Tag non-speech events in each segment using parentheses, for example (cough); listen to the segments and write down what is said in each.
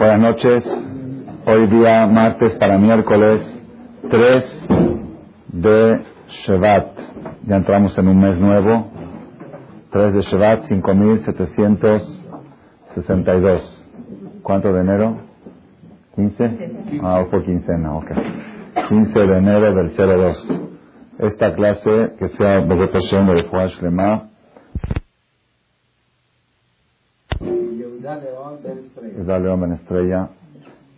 Buenas noches. Hoy día martes para miércoles 3 de Shevat. Ya entramos en un mes nuevo. 3 de Shevat, 5762. ¿Cuánto de enero? 15. Ah, fue quincena, ok. 15 de enero del 02. Esta clase que sea Bogotá de Juan Shlema Israel Ben Estrella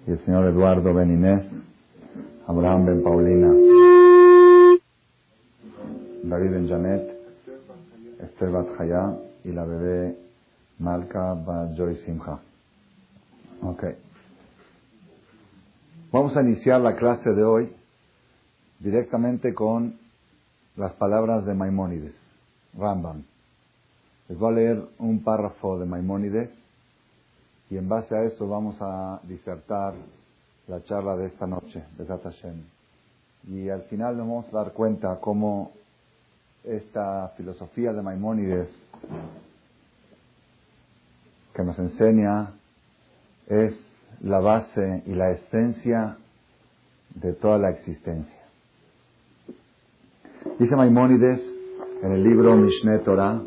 y el señor Eduardo Ben Inés, Abraham Ben Paulina, David Ben Janet, Esther Bat y la bebé Malka Bat Joy Simcha. Ok. Vamos a iniciar la clase de hoy directamente con las palabras de Maimónides, Rambam. Les voy a leer un párrafo de Maimónides y en base a eso vamos a disertar la charla de esta noche, de Hashem. Y al final nos vamos a dar cuenta cómo esta filosofía de Maimónides que nos enseña es la base y la esencia de toda la existencia. Dice Maimónides en el libro Mishneh Torah,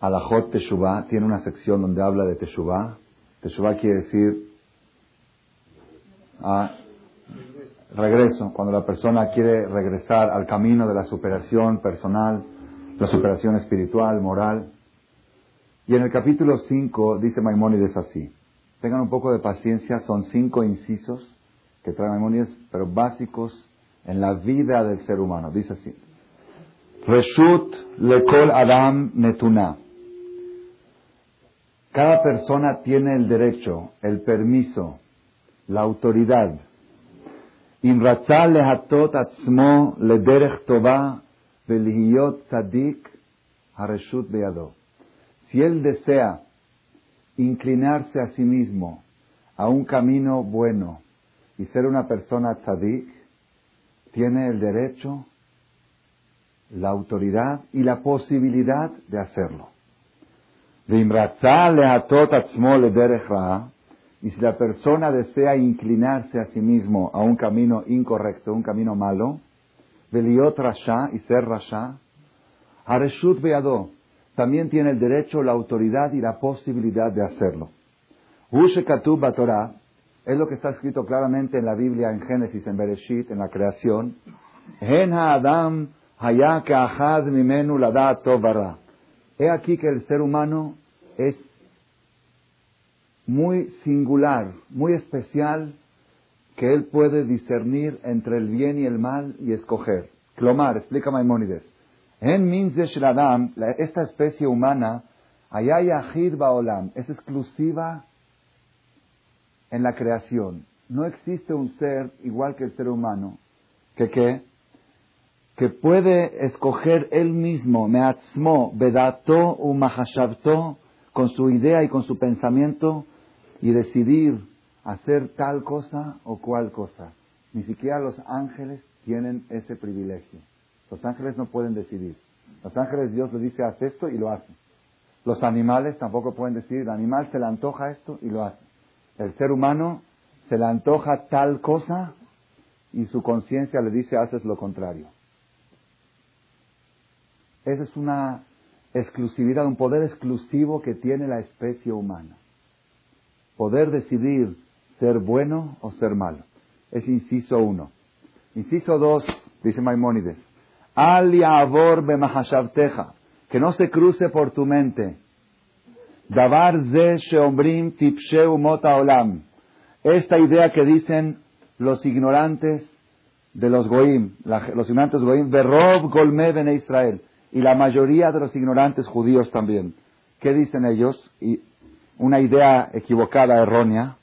Alajot Teshuvah tiene una sección donde habla de Teshuvah. Teshuvah quiere decir ah, regreso, cuando la persona quiere regresar al camino de la superación personal, la superación espiritual, moral. Y en el capítulo 5 dice Maimónides así. Tengan un poco de paciencia, son cinco incisos que trae Maimónides, pero básicos en la vida del ser humano. Dice así. Reshut lekol adam netuna. Cada persona tiene el derecho, el permiso, la autoridad. atzmo beado. Si él desea inclinarse a sí mismo a un camino bueno y ser una persona tzadik, tiene el derecho, la autoridad y la posibilidad de hacerlo. Y si la persona desea inclinarse a sí mismo a un camino incorrecto, un camino malo, Veliot Rasha y ser Rasha, Hareshut Beado, también tiene el derecho, la autoridad y la posibilidad de hacerlo. Ushekatub Torah es lo que está escrito claramente en la Biblia, en Génesis, en Bereshit, en la creación. Hen Adam He aquí que el ser humano es muy singular, muy especial, que él puede discernir entre el bien y el mal y escoger. Clomar, explica Maimónides. En Adam, esta especie humana, Baolam, es exclusiva en la creación. No existe un ser igual que el ser humano, que qué? que puede escoger él mismo, meatzmo, bedato u con su idea y con su pensamiento, y decidir hacer tal cosa o cual cosa. Ni siquiera los ángeles tienen ese privilegio. Los ángeles no pueden decidir. Los ángeles Dios le dice haz esto y lo hacen. Los animales tampoco pueden decidir. El animal se le antoja esto y lo hace. El ser humano se le antoja tal cosa y su conciencia le dice haces lo contrario. Esa es una exclusividad, un poder exclusivo que tiene la especie humana. Poder decidir ser bueno o ser malo. Es inciso uno. Inciso dos, dice Maimónides. Al yavor bemahashavteja. Que no se cruce por tu mente. Davar ze sheombrim tipsheu mota olam. Esta idea que dicen los ignorantes de los goim, los ignorantes goim, rob golme bene Israel y la mayoría de los ignorantes judíos también. ¿Qué dicen ellos? Y una idea equivocada, errónea.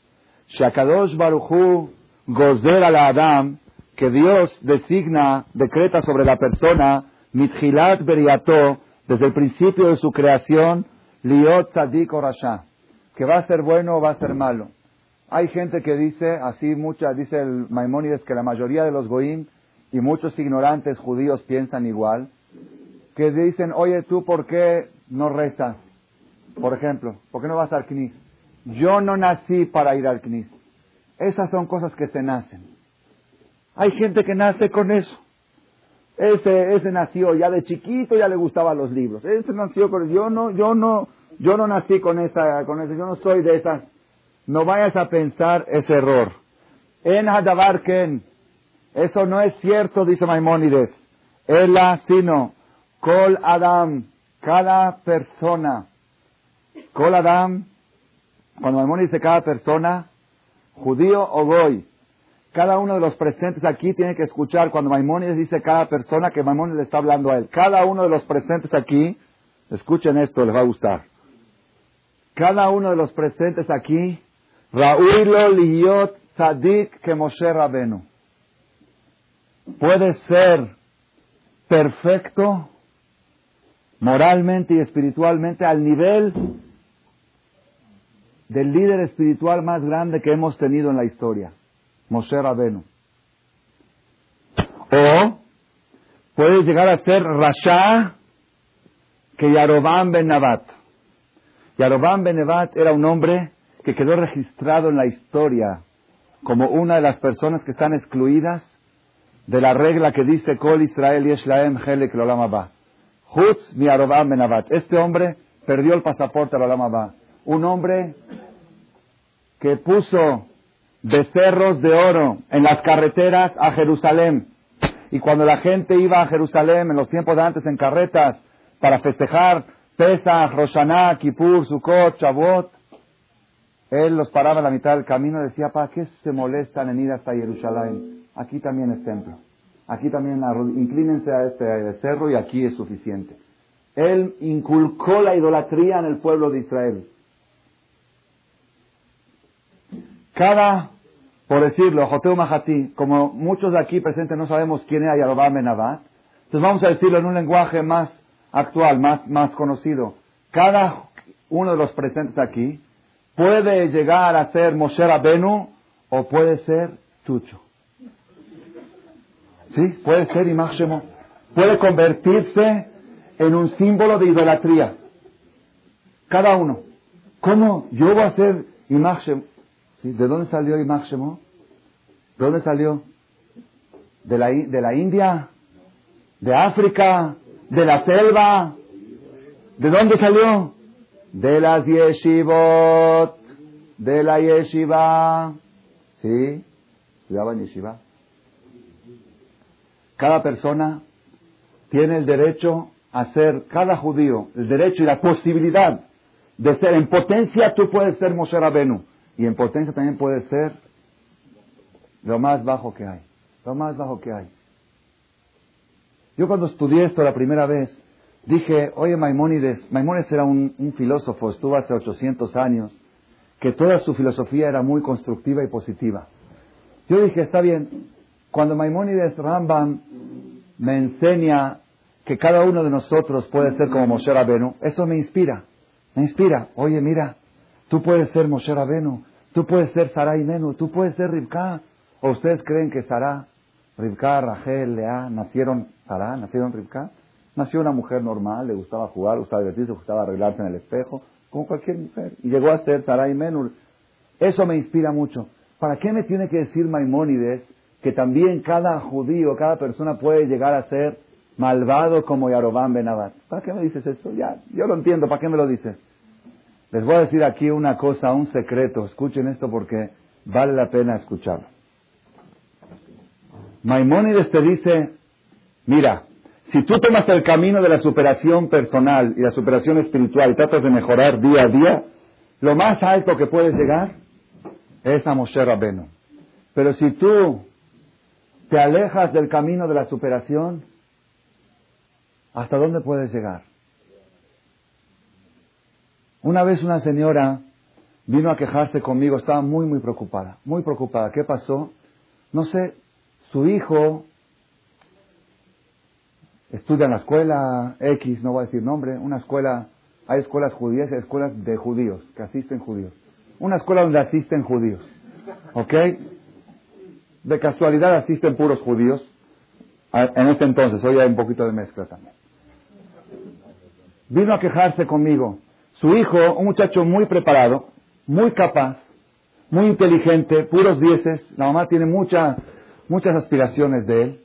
Shakadosh Baruchu gozer al Adam, que Dios designa, decreta sobre la persona, mithilat beriato, desde el principio de su creación, liot tzadik rasha, que va a ser bueno o va a ser malo. Hay gente que dice, así mucha, dice el Maimónides, que la mayoría de los goim y muchos ignorantes judíos piensan igual, que dicen, oye, ¿tú por qué no rezas? Por ejemplo, ¿por qué no vas al CNIS? yo no nací para ir al CNIS. Esas son cosas que se nacen. Hay gente que nace con eso. Ese, ese nació ya de chiquito, ya le gustaban los libros. Ese nació con, yo no, yo no, yo no nací con esa, con eso, yo no soy de esas. No vayas a pensar ese error. En Hadabarken, eso no es cierto, dice Maimónides. Ella, sino, Kol Adam, cada persona. Kol Adam, cuando Maimónides dice cada persona, judío o goy, cada uno de los presentes aquí tiene que escuchar cuando Maimónides dice cada persona que Maimónides le está hablando a él. Cada uno de los presentes aquí, escuchen esto, les va a gustar. Cada uno de los presentes aquí, Ra'uilo Liyot Tzadik que Moshe Rabenu. Puede ser perfecto moralmente y espiritualmente al nivel del líder espiritual más grande que hemos tenido en la historia, Moshe Rabenu. O puede llegar a ser Rasha que Yarobam Ben Nabat. Yarobam Ben Nabat era un hombre que quedó registrado en la historia como una de las personas que están excluidas de la regla que dice Kol Israel Yeshlaem Helek Lolam Abba. Hutz mi Yarobam Ben Nabat. Este hombre perdió el pasaporte Lolam Abba un hombre que puso becerros de oro en las carreteras a Jerusalén. Y cuando la gente iba a Jerusalén en los tiempos de antes en carretas para festejar Pesach, Roshaná, Kippur, Sukkot, Shavuot, él los paraba a la mitad del camino y decía, ¿para qué se molestan en ir hasta Jerusalén? Aquí también es templo. Aquí también inclínense a este cerro y aquí es suficiente. Él inculcó la idolatría en el pueblo de Israel. Cada, por decirlo, Joteu Mahati, como muchos de aquí presentes no sabemos quién era Yarobam Benabat, entonces vamos a decirlo en un lenguaje más actual, más, más conocido. Cada uno de los presentes aquí puede llegar a ser Moshe Rabenu o puede ser Chucho. ¿Sí? Puede ser Imachemo. Puede convertirse en un símbolo de idolatría. Cada uno. ¿Cómo yo voy a ser Imachemo? ¿De dónde salió Imach Shemo? ¿De dónde salió? ¿De la, ¿De la India? ¿De África? ¿De la selva? ¿De dónde salió? De las yeshivot, de la yeshiva. ¿Sí? ¿Estudiaban yeshiva? Cada persona tiene el derecho a ser, cada judío, el derecho y la posibilidad de ser en potencia, tú puedes ser Moshe Rabenu. Y en potencia también puede ser lo más bajo que hay. Lo más bajo que hay. Yo cuando estudié esto la primera vez, dije, oye Maimónides, Maimónides era un, un filósofo, estuvo hace 800 años, que toda su filosofía era muy constructiva y positiva. Yo dije, está bien, cuando Maimónides Rambam me enseña que cada uno de nosotros puede ser como Moshe Rabenu, eso me inspira, me inspira. Oye, mira, Tú puedes ser Moshe Rabenu, tú puedes ser Sarai Menu, tú puedes ser Rivka. ¿O ustedes creen que Sara, Rivka, Rachel, Lea, nacieron Sara, nacieron Rivka? Nació una mujer normal, le gustaba jugar, le gustaba divertirse, le gustaba arreglarse en el espejo, como cualquier mujer. Y llegó a ser Sarai Menu. Eso me inspira mucho. ¿Para qué me tiene que decir Maimónides que también cada judío, cada persona puede llegar a ser malvado como Yarobán Benabat? ¿Para qué me dices eso? Ya, yo lo entiendo, ¿para qué me lo dices? Les voy a decir aquí una cosa, un secreto. Escuchen esto porque vale la pena escucharlo. Maimónides te dice, mira, si tú tomas el camino de la superación personal y la superación espiritual y tratas de mejorar día a día, lo más alto que puedes llegar es a Moshe Rabenu. Pero si tú te alejas del camino de la superación, ¿hasta dónde puedes llegar? Una vez una señora vino a quejarse conmigo, estaba muy, muy preocupada, muy preocupada. ¿Qué pasó? No sé, su hijo estudia en la escuela X, no voy a decir nombre, una escuela, hay escuelas judías y hay escuelas de judíos, que asisten judíos. Una escuela donde asisten judíos, ¿ok? De casualidad asisten puros judíos, en ese entonces, hoy hay un poquito de mezcla también. Vino a quejarse conmigo. Su hijo, un muchacho muy preparado, muy capaz, muy inteligente, puros dieces. La mamá tiene muchas muchas aspiraciones de él.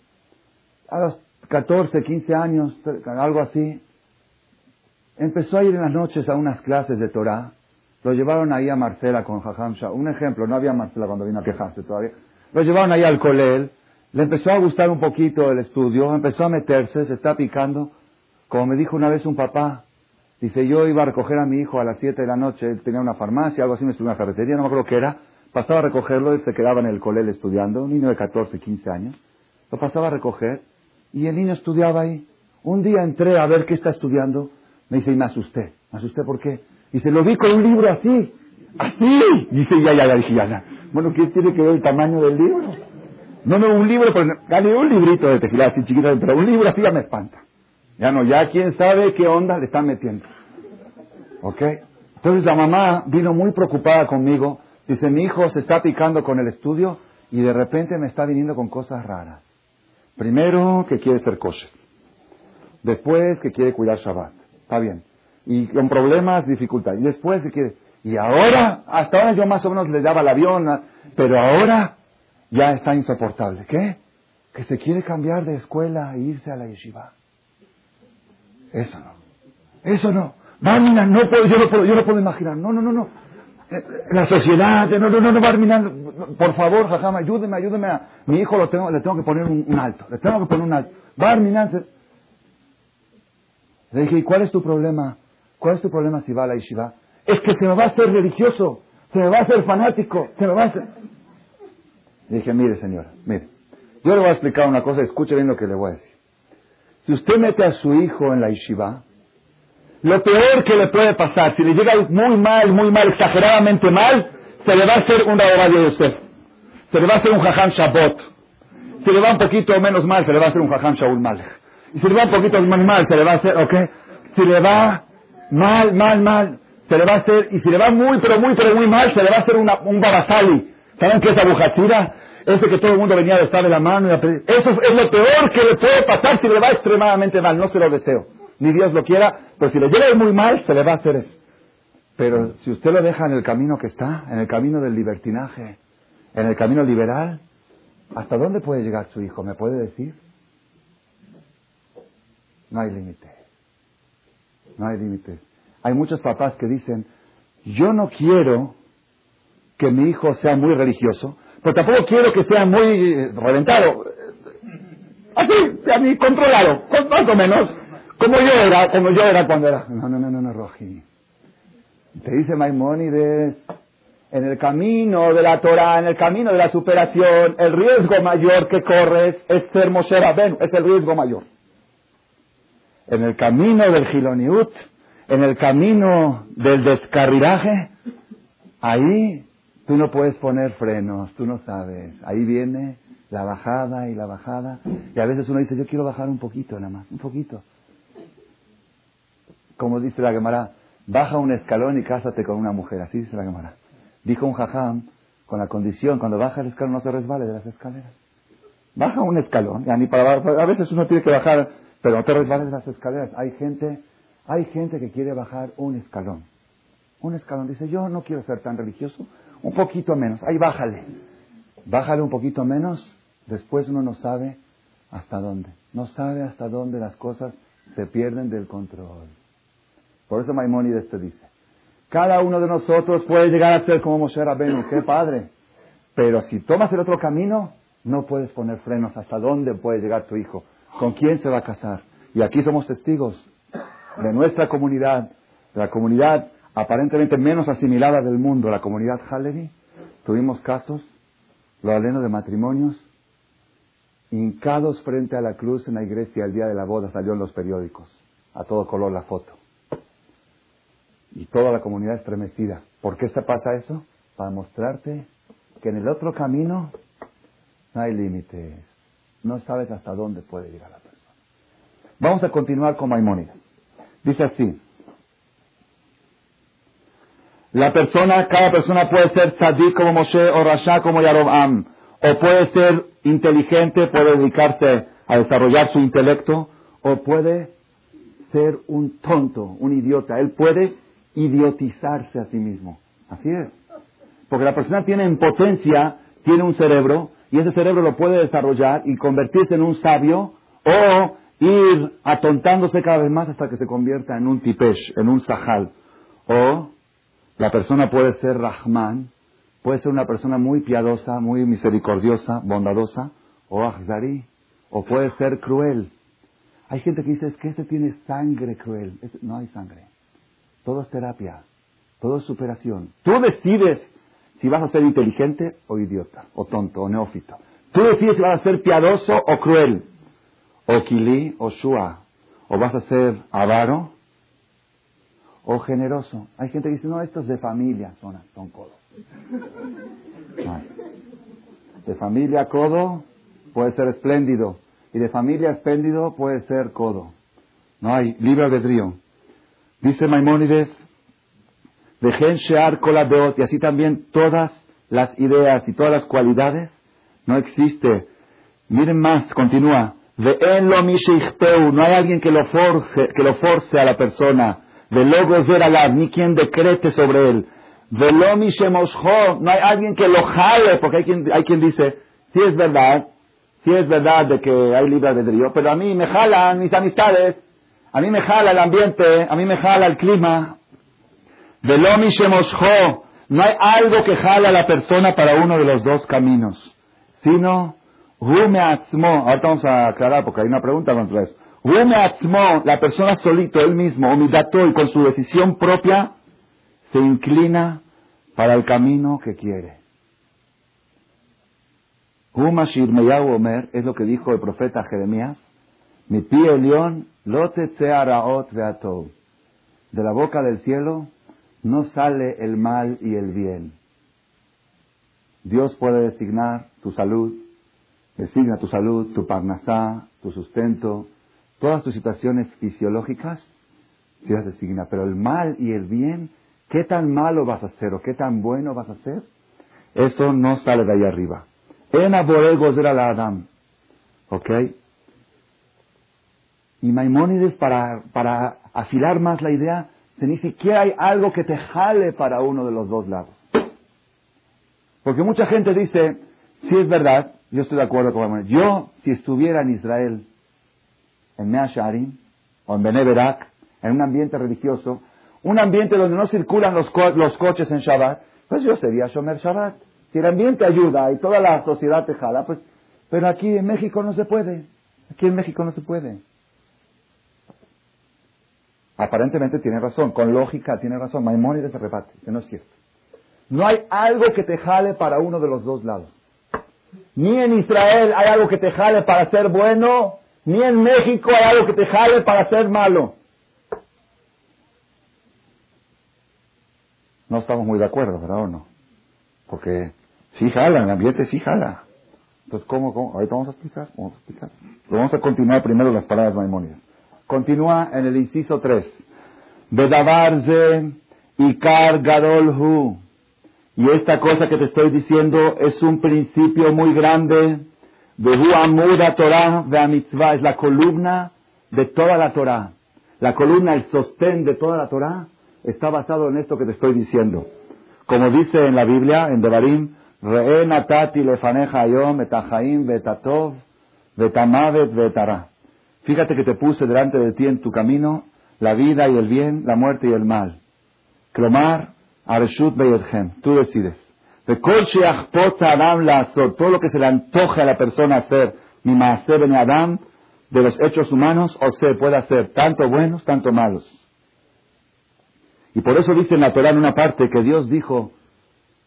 A los 14, 15 años, algo así, empezó a ir en las noches a unas clases de Torah. Lo llevaron ahí a Marcela con Jajamsha. Un ejemplo, no había Marcela cuando vino a quejarse todavía. Lo llevaron ahí al colel. Le empezó a gustar un poquito el estudio, empezó a meterse, se está picando. Como me dijo una vez un papá, dice, yo iba a recoger a mi hijo a las 7 de la noche, él tenía una farmacia, algo así, me estuvo en una ferretería, no me acuerdo qué era. Pasaba a recogerlo, él se quedaba en el colel estudiando, un niño de 14, 15 años. Lo pasaba a recoger y el niño estudiaba ahí. Un día entré a ver qué está estudiando. Me dice, y me asusté. ¿Me asusté por qué? Dice, lo vi con un libro así. ¡Así! Dice, ya, ya, ya, dije, ya, ya. Bueno, ¿qué tiene que ver el tamaño del libro? No, no, un libro, pero dale un librito de tefilá así chiquito, pero un libro así ya me espanta. Ya no, ya quién sabe qué onda le están metiendo. ¿Ok? Entonces la mamá vino muy preocupada conmigo. Dice, mi hijo se está picando con el estudio y de repente me está viniendo con cosas raras. Primero, que quiere ser kosher. Después, que quiere cuidar Shabbat. Está bien. Y con problemas, dificultad. Y después, que quiere... Y ahora, hasta ahora yo más o menos le daba el avión, pero ahora ya está insoportable. ¿Qué? Que se quiere cambiar de escuela e irse a la yeshiva. Eso no. Eso no. Barminan, no puedo, yo no puedo, yo no puedo imaginar. No, no, no, no. Eh, la sociedad, no, no, no, no, Barminan, por favor, jajama, ayúdeme, ayúdeme a mi hijo lo tengo, le tengo que poner un, alto, le tengo que poner un alto. Barminan, le dije, ¿y cuál es tu problema? ¿Cuál es tu problema si va a la yeshiva? Es que se me va a hacer religioso, se me va a hacer fanático, se me va a hacer... Le dije, mire señora, mire, yo le voy a explicar una cosa, escuche bien lo que le voy a decir. Si usted mete a su hijo en la yeshiva, lo peor que le puede pasar, si le llega muy mal, muy mal, exageradamente mal, se le va a hacer un radio de usted. Se le va a hacer un jajam shabot. Si le va un poquito menos mal, se le va a hacer un jajam shaul malech. Y si le va un poquito más mal, se le va a hacer, ¿ok? Si le va mal, mal, mal, se le va a hacer, y si le va muy, pero muy, pero muy mal, se le va a hacer un babasali. ¿Saben qué es abujachira? Ese que todo el mundo venía a estar de la mano y a. Eso es lo peor que le puede pasar si le va extremadamente mal. No se lo deseo. Ni Dios lo quiera, pero si le llega muy mal, se le va a hacer eso. Pero si usted lo deja en el camino que está, en el camino del libertinaje, en el camino liberal, ¿hasta dónde puede llegar su hijo? ¿Me puede decir? No hay límites. No hay límites. Hay muchos papás que dicen, yo no quiero que mi hijo sea muy religioso, pero tampoco quiero que sea muy eh, reventado. Así, a mí controlado, más o menos, como yo era, como yo era cuando era. No, no, no, no, no, Roji. Te dice Maimónides, en el camino de la Torah, en el camino de la superación, el riesgo mayor que corres es ser Moshe Rabenu, es el riesgo mayor en el camino del Giloniut, en el camino del descarrilaje, ahí tú no puedes poner frenos, tú no sabes. Ahí viene la bajada y la bajada. Y a veces uno dice, yo quiero bajar un poquito nada más, un poquito. Como dice la Gemara, baja un escalón y cásate con una mujer. Así dice la Gemara. Dijo un jajam, con la condición, cuando baja el escalón no se resbale de las escaleras. Baja un escalón, ya ni para, a veces uno tiene que bajar pero no te resbales las escaleras. Hay gente, hay gente que quiere bajar un escalón. Un escalón. Dice, yo no quiero ser tan religioso. Un poquito menos. Ahí bájale. Bájale un poquito menos. Después uno no sabe hasta dónde. No sabe hasta dónde las cosas se pierden del control. Por eso Maimónides te dice, cada uno de nosotros puede llegar a ser como Moshe Rabenu, qué padre. Pero si tomas el otro camino, no puedes poner frenos hasta dónde puede llegar tu hijo. ¿Con quién se va a casar? Y aquí somos testigos de nuestra comunidad, la comunidad aparentemente menos asimilada del mundo, la comunidad Halevi. Tuvimos casos, lo aleno de matrimonios, hincados frente a la cruz en la iglesia el día de la boda, salió en los periódicos, a todo color la foto. Y toda la comunidad estremecida. ¿Por qué se pasa eso? Para mostrarte que en el otro camino no hay límites. No sabes hasta dónde puede llegar la persona. Vamos a continuar con Maimónides. Dice así. La persona, cada persona puede ser tzadik como Moshe o rasha como Yarobam. O puede ser inteligente, puede dedicarse a desarrollar su intelecto, o puede ser un tonto, un idiota. Él puede idiotizarse a sí mismo. Así es. Porque la persona tiene en potencia, tiene un cerebro, y ese cerebro lo puede desarrollar y convertirse en un sabio, o ir atontándose cada vez más hasta que se convierta en un tipesh, en un sahal. O la persona puede ser Rahman, puede ser una persona muy piadosa, muy misericordiosa, bondadosa, o Ahzari, o puede ser cruel. Hay gente que dice, es que este tiene sangre cruel. no hay sangre. Todo es terapia, todo es superación. Tú decides si vas a ser inteligente o idiota, o tonto, o neófito. Tú decides si vas a ser piadoso o cruel o kili o shua, o vas a ser avaro o generoso. Hay gente que dice, no, estos de familia son, son codos. (laughs) De familia codo puede ser espléndido, y de familia espléndido puede ser codo. No hay libre albedrío. Dice Maimónides, dejen shear deot, y así también todas las ideas y todas las cualidades, no existe. Miren más, continúa, no hay alguien que lo force, lo a la persona. De logos ni quien decrete sobre él. no hay alguien que lo jale, porque hay quien, dice, si es verdad, si es verdad de que hay libre albedrío, pero a mí me jalan mis amistades, a mí me jala el ambiente, a mí me jala el clima. no hay algo que jale a la persona para uno de los dos caminos, sino ahorita vamos a aclarar porque hay una pregunta contra eso. la persona solito, él mismo, y con su decisión propia, se inclina para el camino que quiere. Omer es lo que dijo el profeta Jeremías. Mi pie león, lote De la boca del cielo no sale el mal y el bien. Dios puede designar tu salud, designa tu salud, tu parnasá, tu sustento, todas tus situaciones fisiológicas, Dios designa. Pero el mal y el bien, ¿qué tan malo vas a hacer o qué tan bueno vas a hacer? Eso no sale de ahí arriba. En era la Adam. ¿Ok? Y Maimónides, para, para afilar más la idea, se ni siquiera hay algo que te jale para uno de los dos lados. Porque mucha gente dice, si es verdad, yo estoy de acuerdo con Maimonides. Yo, si estuviera en Israel, en Mea Sharim, o en Beneberak, en un ambiente religioso, un ambiente donde no circulan los, coches en Shabbat, pues yo sería Shomer Shabbat. Si el ambiente ayuda y toda la sociedad te jala, pues, pero aquí en México no se puede. Aquí en México no se puede. Aparentemente tiene razón, con lógica tiene razón. Maimónides se reparte, que no es cierto. No hay algo que te jale para uno de los dos lados. Ni en Israel hay algo que te jale para ser bueno, ni en México hay algo que te jale para ser malo. No estamos muy de acuerdo, ¿verdad o no? Porque sí jala, el ambiente sí jala. Entonces, ¿cómo? Ahorita vamos a explicar, vamos a explicar. vamos a continuar primero las palabras maimónidas. Continúa en el inciso 3. Bedavarze Ikar Gadolhu. Y esta cosa que te estoy diciendo es un principio muy grande. de Amuda Torah de Mitzvah. Es la columna de toda la Torah. La columna, el sostén de toda la Torah está basado en esto que te estoy diciendo. Como dice en la Biblia, en Devarim, Re'e natati lefaneja ayom etachaim vetatov vetamavet vetara. Fíjate que te puse delante de ti en tu camino la vida y el bien, la muerte y el mal. Clomar, Areshut Beyodhem, tú decides. Todo lo que se le antoje a la persona hacer, mi maaser en Adam, de los hechos humanos, o se puede hacer tanto buenos, tanto malos. Y por eso dice en la Torah en una parte que Dios dijo,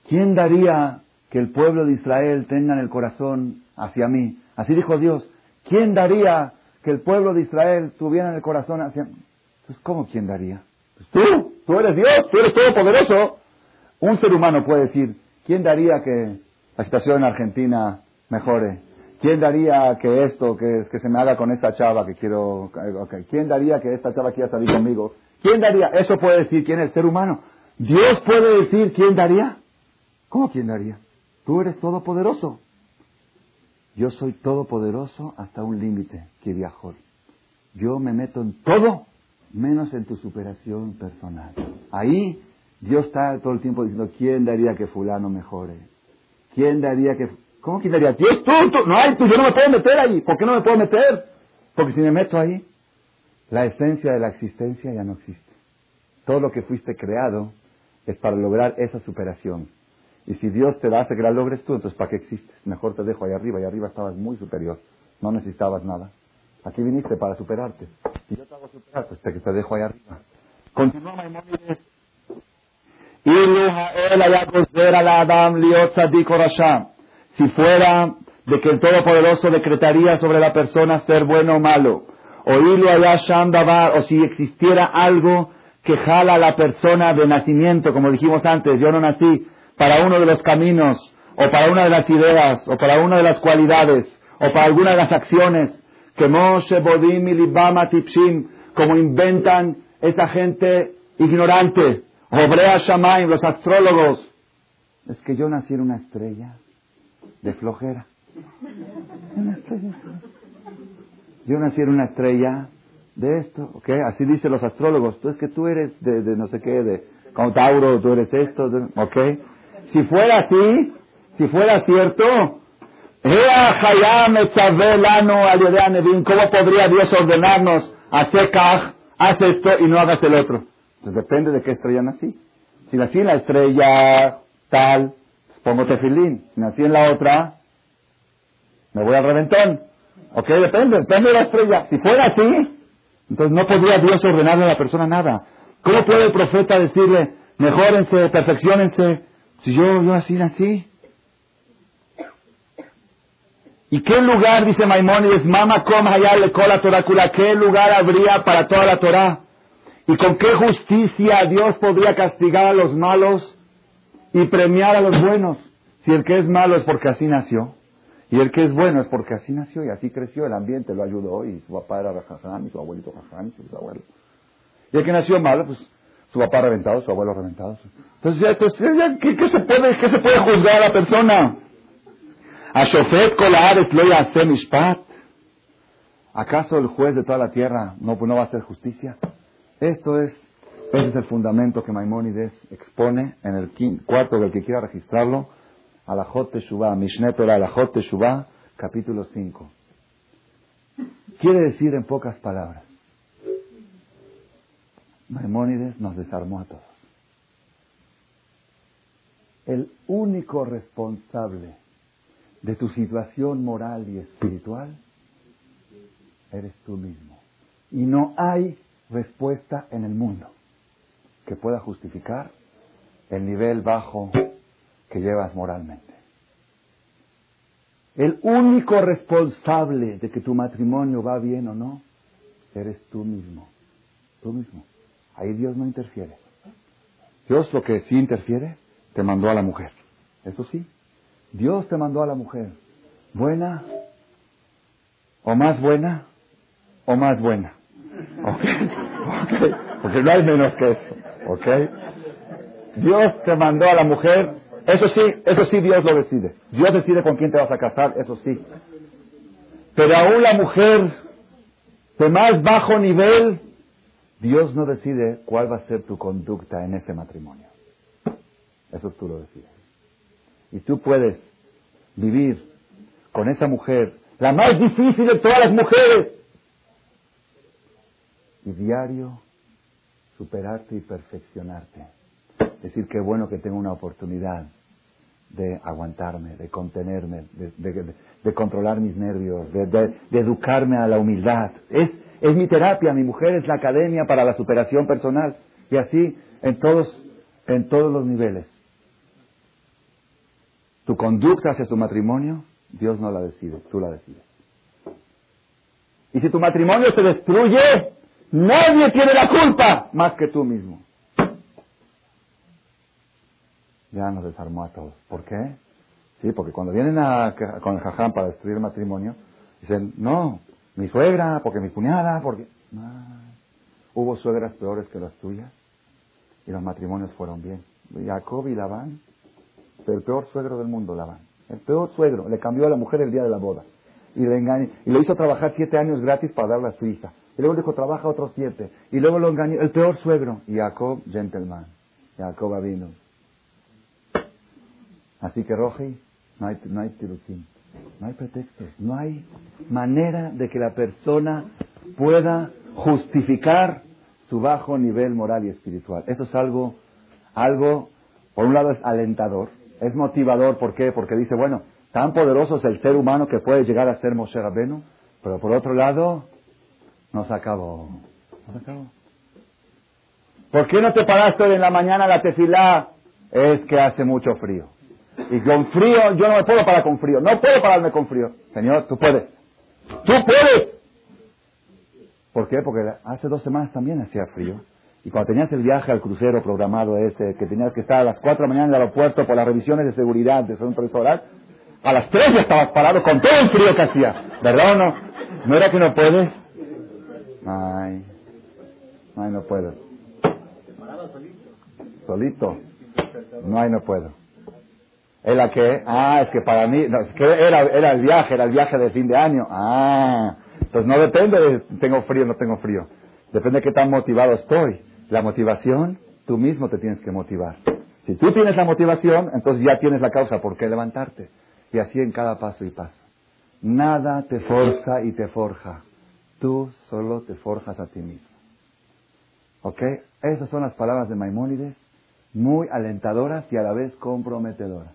¿quién daría que el pueblo de Israel tenga en el corazón hacia mí? Así dijo Dios, ¿quién daría que el pueblo de Israel tuviera el corazón hacia mí? Entonces, ¿cómo quién daría? Pues tú, tú eres Dios, tú eres todopoderoso. Un ser humano puede decir, ¿quién daría que la situación en Argentina mejore? ¿Quién daría que esto, que, se me haga con esta chava que quiero. ¿quién daría que esta chava quiera salir conmigo? ¿Quién daría? Eso puede decir quién es el ser humano. Dios puede decir quién daría. ¿Cómo quién daría? Tú eres todopoderoso. Yo soy todopoderoso hasta un límite, que viajó. Yo me meto en todo menos en tu superación personal. Ahí Dios está todo el tiempo diciendo, ¿quién daría que fulano mejore? ¿Quién daría que... ¿Cómo quién daría? Dios, tú, tú, no hay, tú, yo no me puedo meter ahí. ¿Por qué no me puedo meter? Porque si me meto ahí, la esencia de la existencia ya no existe. Todo lo que fuiste creado es para lograr esa superación. Y si Dios te da hace que la logres tú, entonces ¿para qué existes? Mejor te dejo ahí arriba. Y arriba estabas muy superior. No necesitabas nada. Aquí viniste para superarte. Y yo te hago superar, pues te, te dejo ahí arriba. Continúa Maimónides. Si fuera de que el Todopoderoso decretaría sobre la persona ser bueno o malo, o o si existiera algo que jala a la persona de nacimiento, como dijimos antes, yo no nací para uno de los caminos, o para una de las ideas, o para una de las cualidades, o para alguna de las acciones, como inventan esa gente ignorante, Obrea Shamaim, los astrólogos. Es que yo nací en una estrella de flojera. Una estrella. Yo nací en una estrella de esto, ¿ok? Así dicen los astrólogos. Tú es que tú eres de, no sé qué, de como Tauro, tú eres esto, ¿ok? Si fuera así, si fuera cierto, ¿cómo podría Dios ordenarnos hacer haz esto y no hagas el otro? Entonces depende de qué estrella nací. Si nací en la estrella tal, pongo tefilín. Si nací en la otra, me voy al reventón. Ok, depende, depende de la estrella. Si fuera así, entonces no podría Dios ordenarle a la persona nada. ¿Cómo puede el profeta decirle, mejórense, perfeccionense, si yo, yo así nací? ¿Y qué lugar, dice Maimónides, mama com le cola torácula, qué lugar habría para toda la Torah? ¿Y con qué justicia Dios podría castigar a los malos y premiar a los buenos? Si el que es malo es porque así nació, y el que es bueno es porque así nació y así creció, el ambiente lo ayudó, y su papá era Rajaján, y su abuelito Rajaján, y su abuelo. Y el que nació malo, pues su papá reventado, su abuelo reventado. Entonces, ¿qué, ¿qué, se puede, ¿qué se puede juzgar a la persona? ¿Acaso el juez de toda la tierra no, no va a hacer justicia? Esto es, es el fundamento que Maimónides expone en el cuarto del que quiera registrarlo, a la Teshuvah, Mishneh Torah, Teshuvah, capítulo 5. Quiere decir en pocas palabras, Maimónides nos desarmó a todos. El único responsable de tu situación moral y espiritual eres tú mismo. Y no hay respuesta en el mundo que pueda justificar el nivel bajo que llevas moralmente. El único responsable de que tu matrimonio va bien o no, eres tú mismo. Tú mismo. Ahí Dios no interfiere. Dios lo que sí interfiere, te mandó a la mujer. Eso sí. Dios te mandó a la mujer. Buena, o más buena, o más buena. Porque no hay menos que eso. ¿Ok? Dios te mandó a la mujer. Eso sí, eso sí Dios lo decide. Dios decide con quién te vas a casar, eso sí. Pero aún la mujer de más bajo nivel, Dios no decide cuál va a ser tu conducta en ese matrimonio. Eso tú lo decides. Y tú puedes vivir con esa mujer, la más difícil de todas las mujeres, y diario superarte y perfeccionarte. Decir que bueno que tengo una oportunidad de aguantarme, de contenerme, de, controlar mis nervios, de, educarme a la humildad. Es, es mi terapia, mi mujer es la academia para la superación personal. Y así en todos, en todos los niveles. Tu conducta hacia tu matrimonio, Dios no la decide, tú la decides. Y si tu matrimonio se destruye, Nadie tiene la culpa más que tú mismo. Ya nos desarmó a todos. ¿Por qué? Sí, porque cuando vienen a, con el jaján para destruir el matrimonio, dicen, no, mi suegra, porque mi cuñada, porque... hubo suegras peores que las tuyas y los matrimonios fueron bien. Jacob y Labán, el peor suegro del mundo, Labán. El peor suegro, le cambió a la mujer el día de la boda. Y le, engañó, y le hizo trabajar siete años gratis para darle a su hija. Y luego dijo, trabaja otros siete. Y luego lo engañó, el peor suegro. Y Jacob, gentleman. Jacob vino. Así que, Roji, no hay, no hay no hay pretextos, no hay manera de que la persona pueda justificar su bajo nivel moral y espiritual. Eso es algo, algo, por un lado es alentador, es motivador, ¿por qué? Porque dice, bueno, tan poderoso es el ser humano que puede llegar a ser Moshe Rabenu, pero por otro lado, nos acabó. Nos acabó. ¿Por qué no te paraste en la mañana a la tefilá? Es que hace mucho frío. Y con frío, yo no me puedo parar con frío. No puedo pararme con frío. Señor, tú puedes. Tú puedes. ¿Por qué? Porque hace dos semanas también hacía frío. Y cuando tenías el viaje al crucero programado ese, que tenías que estar a las cuatro de la mañana en el aeropuerto por las revisiones de seguridad de un restaurante, a las tres ya estabas parado con todo el frío que hacía. ¿Verdad o no? ¿No era que no puedes? Ay, ay, no puedo. Solito. No, ay, no puedo. ¿Era qué? Ah, es que para mí, no, es que era, era el viaje, era el viaje de fin de año. Ah, entonces no depende de tengo frío o no tengo frío. Depende de qué tan motivado estoy. La motivación, tú mismo te tienes que motivar. Si tú tienes la motivación, entonces ya tienes la causa por qué levantarte. Y así en cada paso y paso. Nada te forza y te forja. Tú solo te forjas a ti mismo. ¿Ok? Esas son las palabras de Maimónides, muy alentadoras y a la vez comprometedoras.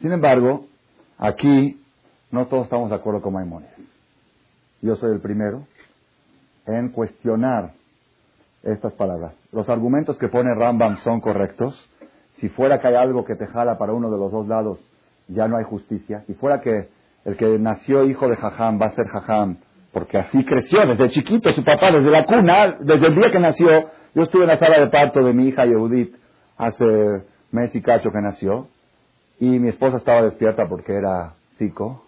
Sin embargo, aquí no todos estamos de acuerdo con Maimónides. Yo soy el primero en cuestionar estas palabras. Los argumentos que pone Rambam son correctos. Si fuera que hay algo que te jala para uno de los dos lados, ya no hay justicia. Si fuera que el que nació hijo de Jajam va a ser Jajam, porque así creció desde chiquito su papá, desde la cuna, desde el día que nació. Yo estuve en la sala de parto de mi hija Yehudit hace mes y cacho que nació, y mi esposa estaba despierta porque era psico,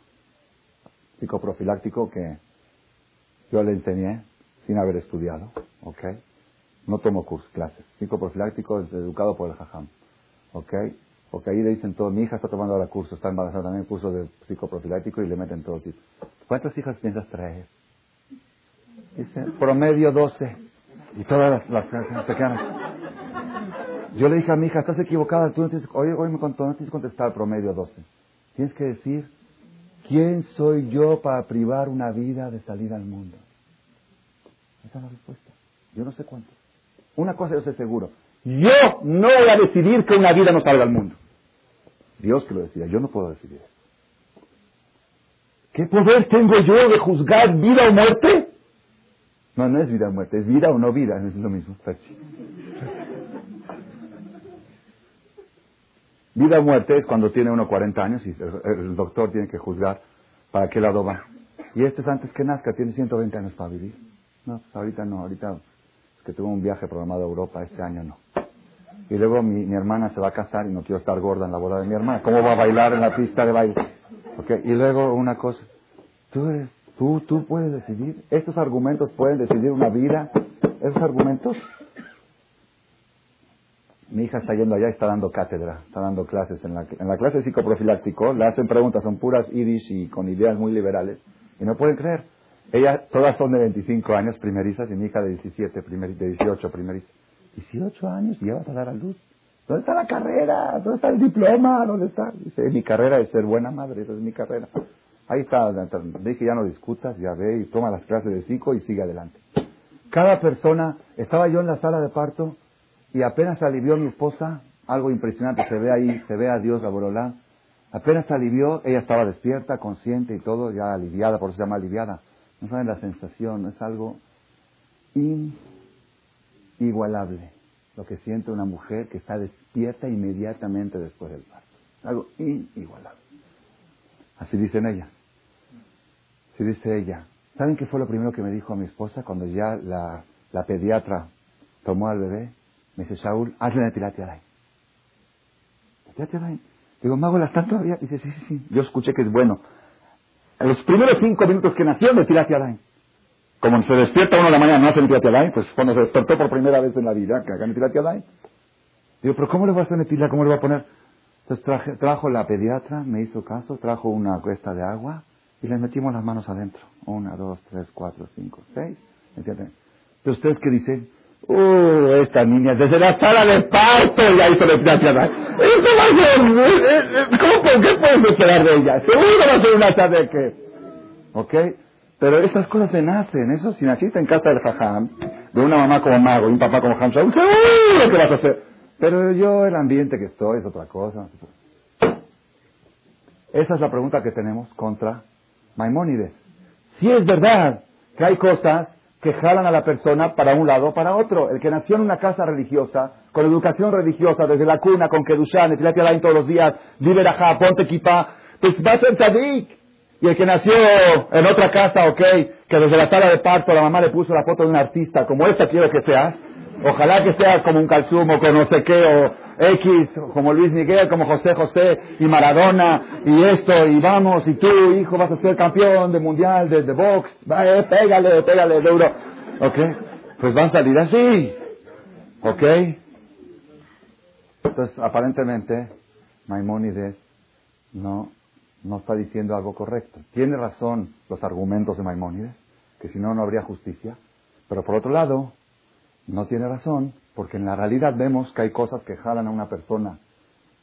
psicoprofiláctico que yo le enseñé sin haber estudiado, ¿ok? No tomo cursos, clases. Psicoprofiláctico es educado por el jajam, ¿ok? Porque ahí le dicen todo, mi hija está tomando ahora curso, está embarazada también, curso de psicoprofiláctico y le meten todo tipo. ¿Cuántas hijas piensas traer? Dice, promedio 12. Y todas las, las se quedan. Yo le dije a mi hija, estás equivocada, tú no tienes, hoy, hoy me contó, no tienes que contestar promedio 12. Tienes que decir, ¿quién soy yo para privar una vida de salir al mundo? Esa es la respuesta. Yo no sé cuánto. Una cosa yo sé seguro. Yo no voy a decidir que una vida no salga al mundo. Dios que lo decida. Yo no puedo decidir. ¿Qué poder tengo yo de juzgar vida o muerte? No, no es vida o muerte, es vida o no vida, es lo mismo. Vida o muerte es cuando tiene uno 40 años y el doctor tiene que juzgar para qué lado va. Y este es antes que nazca, tiene 120 años para vivir. No, pues ahorita no, ahorita que tuvo un viaje programado a Europa, este año no. Y luego mi, hermana se va a casar y no quiero estar gorda en la boda de mi hermana. ¿Cómo va a bailar en la pista de baile? Y luego una cosa, tú eres, tú, tú puedes decidir. Estos argumentos pueden decidir una vida. Esos argumentos. Mi hija está yendo allá y está dando cátedra, está dando clases. En la, en la clase de psicoprofiláctico le hacen preguntas, son puras yiddish y con ideas muy liberales. Y no pueden creer. Ellas, todas son de 25 años primerizas y mi hija de 17, primer, de 18 primerizas. 18 años y ya vas a dar a luz. ¿Dónde está la carrera? ¿Dónde está el diploma? ¿Dónde está? Dice, mi carrera es ser buena madre, esa es mi carrera. Ahí está, dije, ya no discutas, ya ve y toma las clases de psico y sigue adelante. Cada persona, estaba yo en la sala de parto y apenas alivió mi esposa, algo impresionante, se ve ahí, se ve a Dios, a Borolá, apenas alivió, ella estaba despierta, consciente y todo, ya aliviada, por eso se llama aliviada. No saben la sensación, es algo inigualable lo que siente una mujer que está despierta inmediatamente después del parto. Algo inigualable. Así dicen ellas. Así dice ella. ¿Saben qué fue lo primero que me dijo a mi esposa cuando ya la, la pediatra tomó al bebé? Me dice, Saúl, hazle una tilatialay. Tilatialay. Digo, ¿me hago las están todavía? Dice, sí, sí, sí. Yo escuché que es bueno. En los primeros cinco minutos que nació, me tilatialay. Como se despierta uno en la mañana, no hace Netilat pues cuando se despertó por primera vez en la vida, que haga Netilat Digo, pero ¿cómo le voy a hacer Netilat? ¿Cómo le voy a poner? Entonces traje, trajo la pediatra, me hizo caso, trajo una cuesta de agua y le metimos las manos adentro. Una, dos, tres, cuatro, cinco, seis. Entonces, ¿ustedes qué dicen? Uh, esta niña, desde la sala de parto ya hizo la eh, eh, ¿cómo, ¿qué puedes esperar de ella? Seguro va a ser una sabe qué. ¿Ok? Pero esas cosas se nacen, eso si naciste en casa del jajam, de una mamá como Mago y un papá como Hamza, seguro que vas a hacer. Pero yo, el ambiente que estoy es otra cosa. Esa es la pregunta que tenemos contra Maimónides. Si es verdad que hay cosas que jalan a la persona para un lado o para otro. El que nació en una casa religiosa, con educación religiosa, desde la cuna, con Kedushan, Netilat todos los días, Liberajá, ponte equipa, pues va a ser tzadik. Y el que nació en otra casa, ok, que desde la sala de parto la mamá le puso la foto de un artista, como esta quiero que seas, ojalá que seas como un calzumo, con no sé qué, o X, como Luis Miguel, como José José, y Maradona, y esto, y vamos, y tú, hijo, vas a ser campeón de mundial, de, de box, eh, pégale, pégale, de euro. ¿Ok? Pues van a salir así. ¿Ok? Entonces, aparentemente, Maimónides no, no está diciendo algo correcto. Tiene razón los argumentos de Maimónides, que si no, no habría justicia. Pero por otro lado, no tiene razón porque en la realidad vemos que hay cosas que jalan a una persona.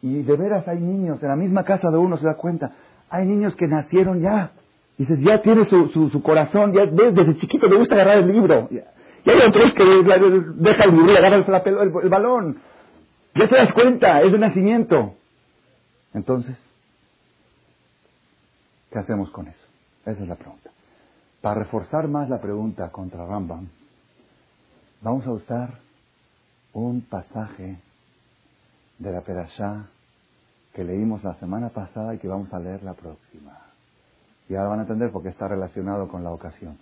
Y de veras hay niños, en la misma casa de uno se da cuenta, hay niños que nacieron ya. Dices, ya tiene su, su, corazón, ya desde chiquito le gusta agarrar el libro. Y hay otros que deja el libro y agarra el, el, balón. Ya te das cuenta, es de nacimiento. Entonces, ¿qué hacemos con eso? Esa es la pregunta. Para reforzar más la pregunta contra Rambam, vamos a usar un pasaje de la Perashá que leímos la semana pasada y que vamos a leer la próxima. Y ahora van a entender por qué está relacionado con la ocasión.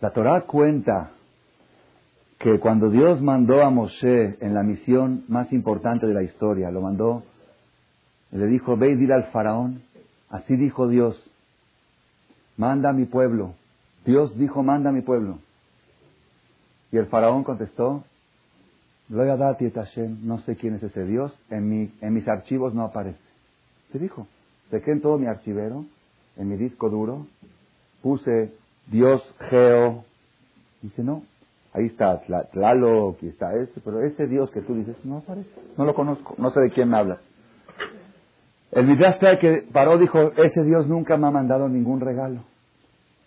La Torah cuenta que cuando Dios mandó a Moshe en la misión más importante de la historia, lo mandó, le dijo, ve y dile al faraón, así dijo Dios, manda a mi pueblo. Dios dijo, manda a mi pueblo. Y el faraón contestó, no sé quién es ese Dios, en, mi, en mis archivos no aparece. Se dijo, que en todo mi archivero, en mi disco duro, puse Dios Geo. Dice, no, ahí está Tlaloc, aquí está ese, pero ese Dios que tú dices no aparece, no lo conozco, no sé de quién me hablas. El Midrash que paró dijo, ese Dios nunca me ha mandado ningún regalo.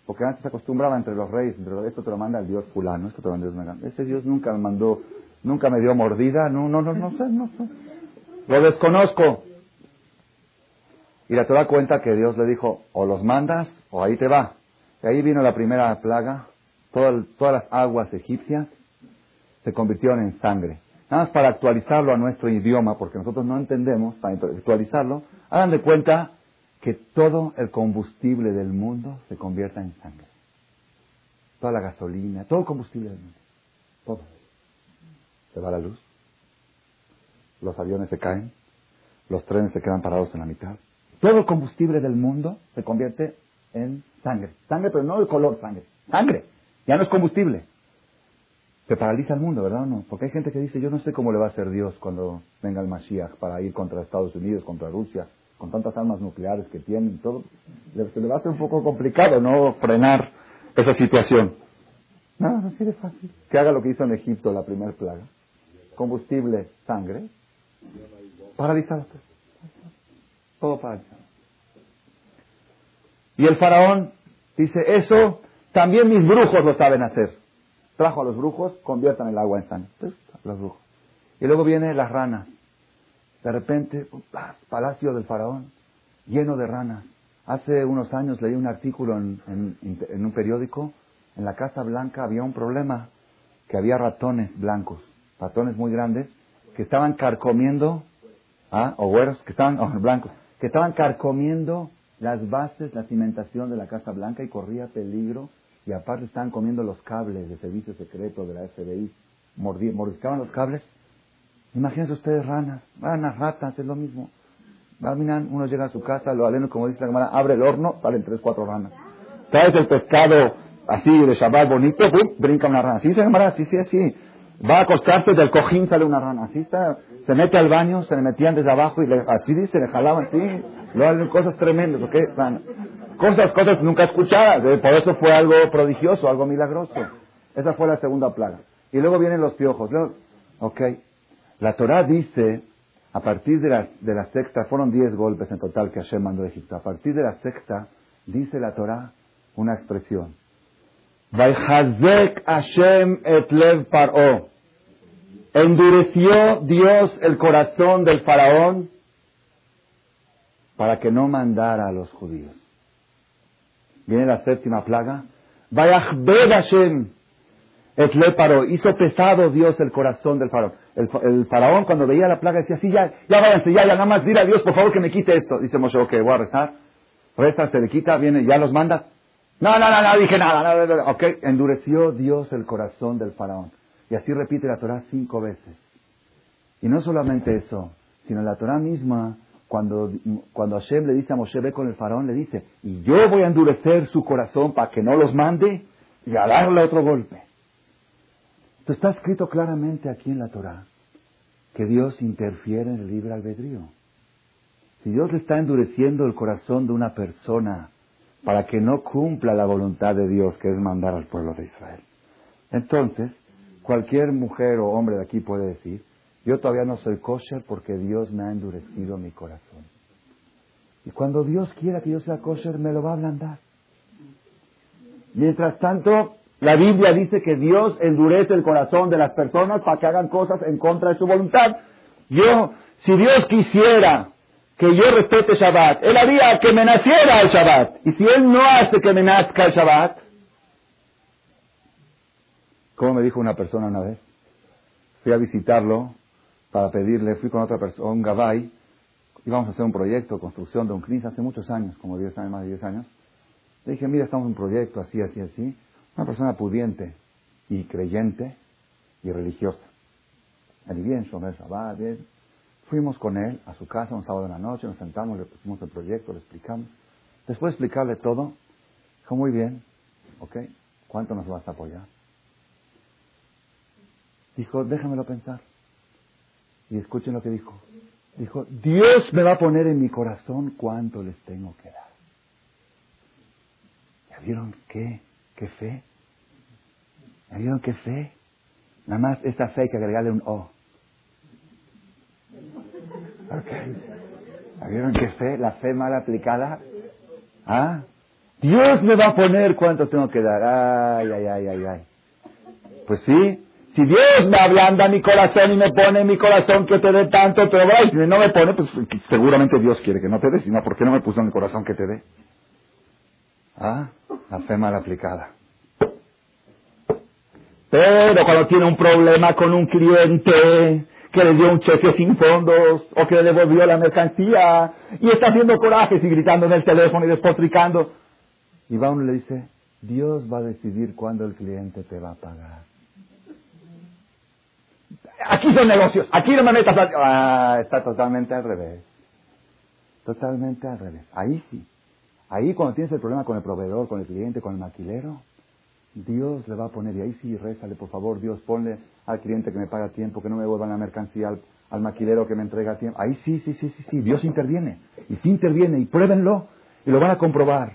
Porque antes se acostumbraba entre los reyes, entre esto te lo manda el Dios fulano, esto te lo manda Dios Ese Dios nunca me mandó Nunca me dio mordida, no, no, no, no sé, no sé. Lo desconozco. Y la Torah cuenta que Dios le dijo, o los mandas o ahí te va. Y ahí vino la primera plaga, todas, todas las aguas egipcias se convirtieron en sangre. Nada más para actualizarlo a nuestro idioma, porque nosotros no entendemos, para actualizarlo, hagan de cuenta que todo el combustible del mundo se convierta en sangre. Toda la gasolina, todo el combustible del mundo. Todo se va la luz, los aviones se caen, los trenes se quedan parados en la mitad. Todo el combustible del mundo se convierte en sangre. Sangre, pero no el color sangre. Sangre. Ya no es combustible. Se paraliza el mundo, ¿verdad o no? Porque hay gente que dice, yo no sé cómo le va a hacer Dios cuando venga el Mashiach para ir contra Estados Unidos, contra Rusia, con tantas armas nucleares que tienen, todo. Se le va a hacer un poco complicado, ¿no? Frenar esa situación. No, no sirve fácil. Que haga lo que hizo en Egipto la primera plaga combustible, sangre, paralizado. Todo paralizado. Y el faraón dice, eso también mis brujos lo saben hacer. Trajo a los brujos, conviertan el agua en sangre. Los brujos. Y luego vienen las ranas. De repente, palacio del faraón, lleno de ranas. Hace unos años leí un artículo en, en un periódico. En la Casa Blanca había un problema, que había ratones blancos ratones muy grandes, que estaban carcomiendo, ¿ah? o güeros, que estaban, (laughs) blancos, que estaban carcomiendo las bases, la cimentación de la Casa Blanca y corría peligro, y aparte estaban comiendo los cables de servicio secreto de la FBI, mordiscaban los cables. Imagínense ustedes ranas, ranas, ratas, es lo mismo. uno llega a su casa, lo aleno, como dice la cámara, abre el horno, salen tres, cuatro ranas. Traes el pescado así de Shabbat bonito, brinca una rana. Sí, se sí, sí, así. Va a acostarse, del cojín sale una rana. Así está. Se mete al baño, se le metían desde abajo y le, así dice, le jalaban así. Lo hacen cosas tremendas, ¿ok? Cosas, cosas nunca escuchadas. ¿eh? Por eso fue algo prodigioso, algo milagroso. Esa fue la segunda plaga. y luego vienen los piojos. ok. La Torah dice, a partir de la, de la sexta, fueron diez golpes en total que Hashem mandó a Egipto. A partir de la sexta, dice la Torah una expresión. Hashem et lev par'o. Endureció Dios el corazón del faraón para que no mandara a los judíos. Viene la séptima plaga. Vayachbed Hashem et lev par'o. Hizo pesado Dios el corazón del faraón. El, faraón cuando veía la plaga decía, sí, ya, ya váyanse, ya, ya, nada más dile a Dios, por favor, que me quite esto. Dice Moshe, ok, voy a rezar. Reza, se le quita, viene, ya los manda. No, no, no, no dije nada. No, ok, endureció Dios el corazón del faraón. Y así repite la Torah cinco veces. Y no solamente eso, sino la Torah misma, cuando, cuando Hashem le dice a Moshe, ve con el faraón, le dice, y yo voy a endurecer su corazón para que no los mande y a darle otro golpe. Entonces está escrito claramente aquí en la Torah que Dios interfiere en el libre albedrío. Si Dios le está endureciendo el corazón de una persona para que no cumpla la voluntad de Dios, que es mandar al pueblo de Israel. Entonces, cualquier mujer o hombre de aquí puede decir, yo todavía no soy kosher porque Dios me ha endurecido mi corazón. Y cuando Dios quiera que yo sea kosher, me lo va a ablandar. Mientras tanto, la Biblia dice que Dios endurece el corazón de las personas para que hagan cosas en contra de su voluntad. Yo, si Dios quisiera que yo respete Shabbat. Él haría que me naciera el Shabbat. Y si Él no hace que me nazca el Shabbat, como me dijo una persona una vez, fui a visitarlo para pedirle, fui con otra persona, un gabay, íbamos a hacer un proyecto, construcción de un CNIS hace muchos años, como 10 años, más de 10 años. Le dije, mira, estamos en un proyecto así, así, así. Una persona pudiente y creyente y religiosa. El bien, Shomer Shabbat, bien. Fuimos con él a su casa un sábado en la noche, nos sentamos, le pusimos el proyecto, le explicamos. Después de explicarle todo, dijo, muy bien, ¿ok? ¿Cuánto nos vas a apoyar? Dijo, déjamelo pensar. Y escuchen lo que dijo. Dijo, Dios me va a poner en mi corazón cuánto les tengo que dar. ¿Ya vieron qué? ¿Qué fe? ¿Ya vieron qué fe? Nada más esta fe hay que agregarle un O. Okay. ¿Vieron qué fe? La fe mal aplicada. ¿Ah? Dios me va a poner cuánto tengo que dar. Ay, ay, ay, ay, ay. Pues sí. Si Dios me ablanda mi corazón y me pone en mi corazón que te dé tanto, te Y si no me pone, pues seguramente Dios quiere que no te dé. Si no, ¿por qué no me puso en el corazón que te dé? ¿Ah? La fe mal aplicada. Pero cuando tiene un problema con un cliente, que le dio un cheque sin fondos o que le devolvió la mercancía y está haciendo corajes y gritando en el teléfono y despotricando. Y va uno y le dice, Dios va a decidir cuándo el cliente te va a pagar. Aquí son negocios, aquí no me. Ah, está totalmente al revés. Totalmente al revés. Ahí sí. Ahí cuando tienes el problema con el proveedor, con el cliente, con el maquilero, Dios le va a poner, y ahí sí, rézale, por favor, Dios, ponle al cliente que me paga tiempo, que no me devuelvan la mercancía, al, al maquilero que me entrega tiempo. Ahí sí, sí, sí, sí, sí, Dios interviene. Y sí interviene, y pruébenlo, y lo van a comprobar.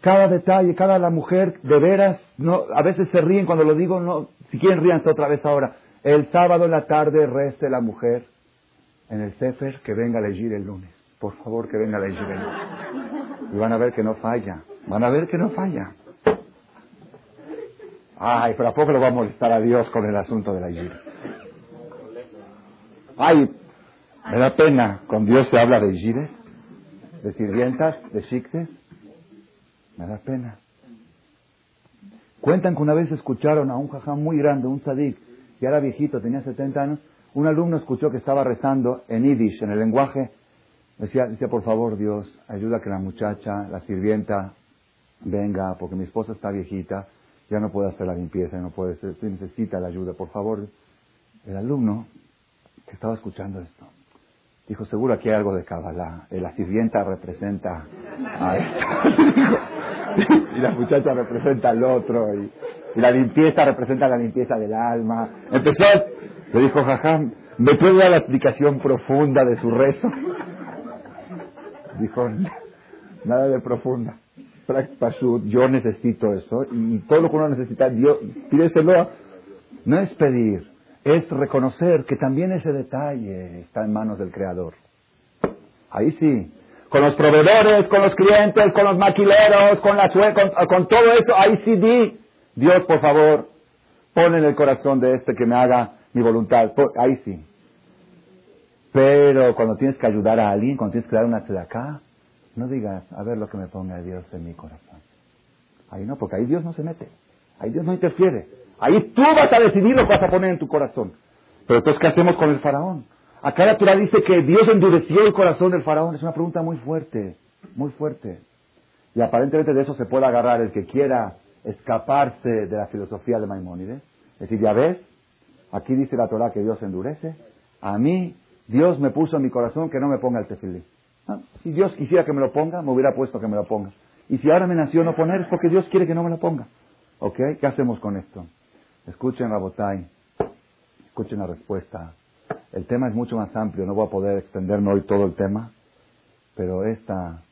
Cada detalle, cada la mujer, de veras, no, a veces se ríen cuando lo digo, no, si quieren ríanse otra vez ahora. El sábado en la tarde reste la mujer en el Sefer que venga a elegir el lunes. Por favor, que venga a elegir el lunes. Y van a ver que no falla. Van a ver que no falla. Ay, pero ¿a poco lo va a molestar a Dios con el asunto de la ira? Ay, me da pena. Con Dios se habla de gires, de sirvientas, de shikses. Me da pena. Cuentan que una vez escucharon a un jajá muy grande, un sadik, que era viejito, tenía 70 años. Un alumno escuchó que estaba rezando en yiddish, en el lenguaje. Decía, decía, por favor, Dios, ayuda a que la muchacha, la sirvienta, venga, porque mi esposa está viejita ya no puede hacer la limpieza, no puede ser, necesita la ayuda, por favor. El alumno que estaba escuchando esto dijo, seguro aquí hay algo de Kabbalah, eh, la sirvienta representa a esto, (laughs) y la muchacha representa al otro, y, la limpieza representa la limpieza del alma. Empezó, le dijo Jajam, ¿me puede dar la explicación profunda de su rezo? (laughs) Dijo, nada de profunda yo necesito eso, y todo lo que uno necesita, Dios, pídeselo. No es pedir, es reconocer que también ese detalle está en manos del Creador. Ahí sí. Con los proveedores, con los clientes, con los maquileros, con la con, con todo eso, ahí sí di. Dios, por favor, pon en el corazón de este que me haga mi voluntad. Ahí sí. Pero cuando tienes que ayudar a alguien, cuando tienes que dar una acá, no digas, a ver lo que me ponga Dios en mi corazón. Ahí no, porque ahí Dios no se mete. Ahí Dios no interfiere. Ahí tú vas a decidir lo que vas a poner en tu corazón. Pero entonces, ¿qué hacemos con el faraón? Acá la Torah dice que Dios endureció el corazón del faraón. Es una pregunta muy fuerte, muy fuerte. Y aparentemente de eso se puede agarrar el que quiera escaparse de la filosofía de Maimónides. Es decir, ya ves, aquí dice la Torah que Dios endurece. A mí, Dios me puso en mi corazón que no me ponga el tefilí. Ah, si Dios quisiera que me lo ponga, me hubiera puesto que me lo ponga. Y si ahora me nació no poner, es porque Dios quiere que no me lo ponga. ¿Ok? ¿Qué hacemos con esto? Escuchen, Rabotai. Escuchen la respuesta. El tema es mucho más amplio, no voy a poder extenderme hoy todo el tema, pero esta,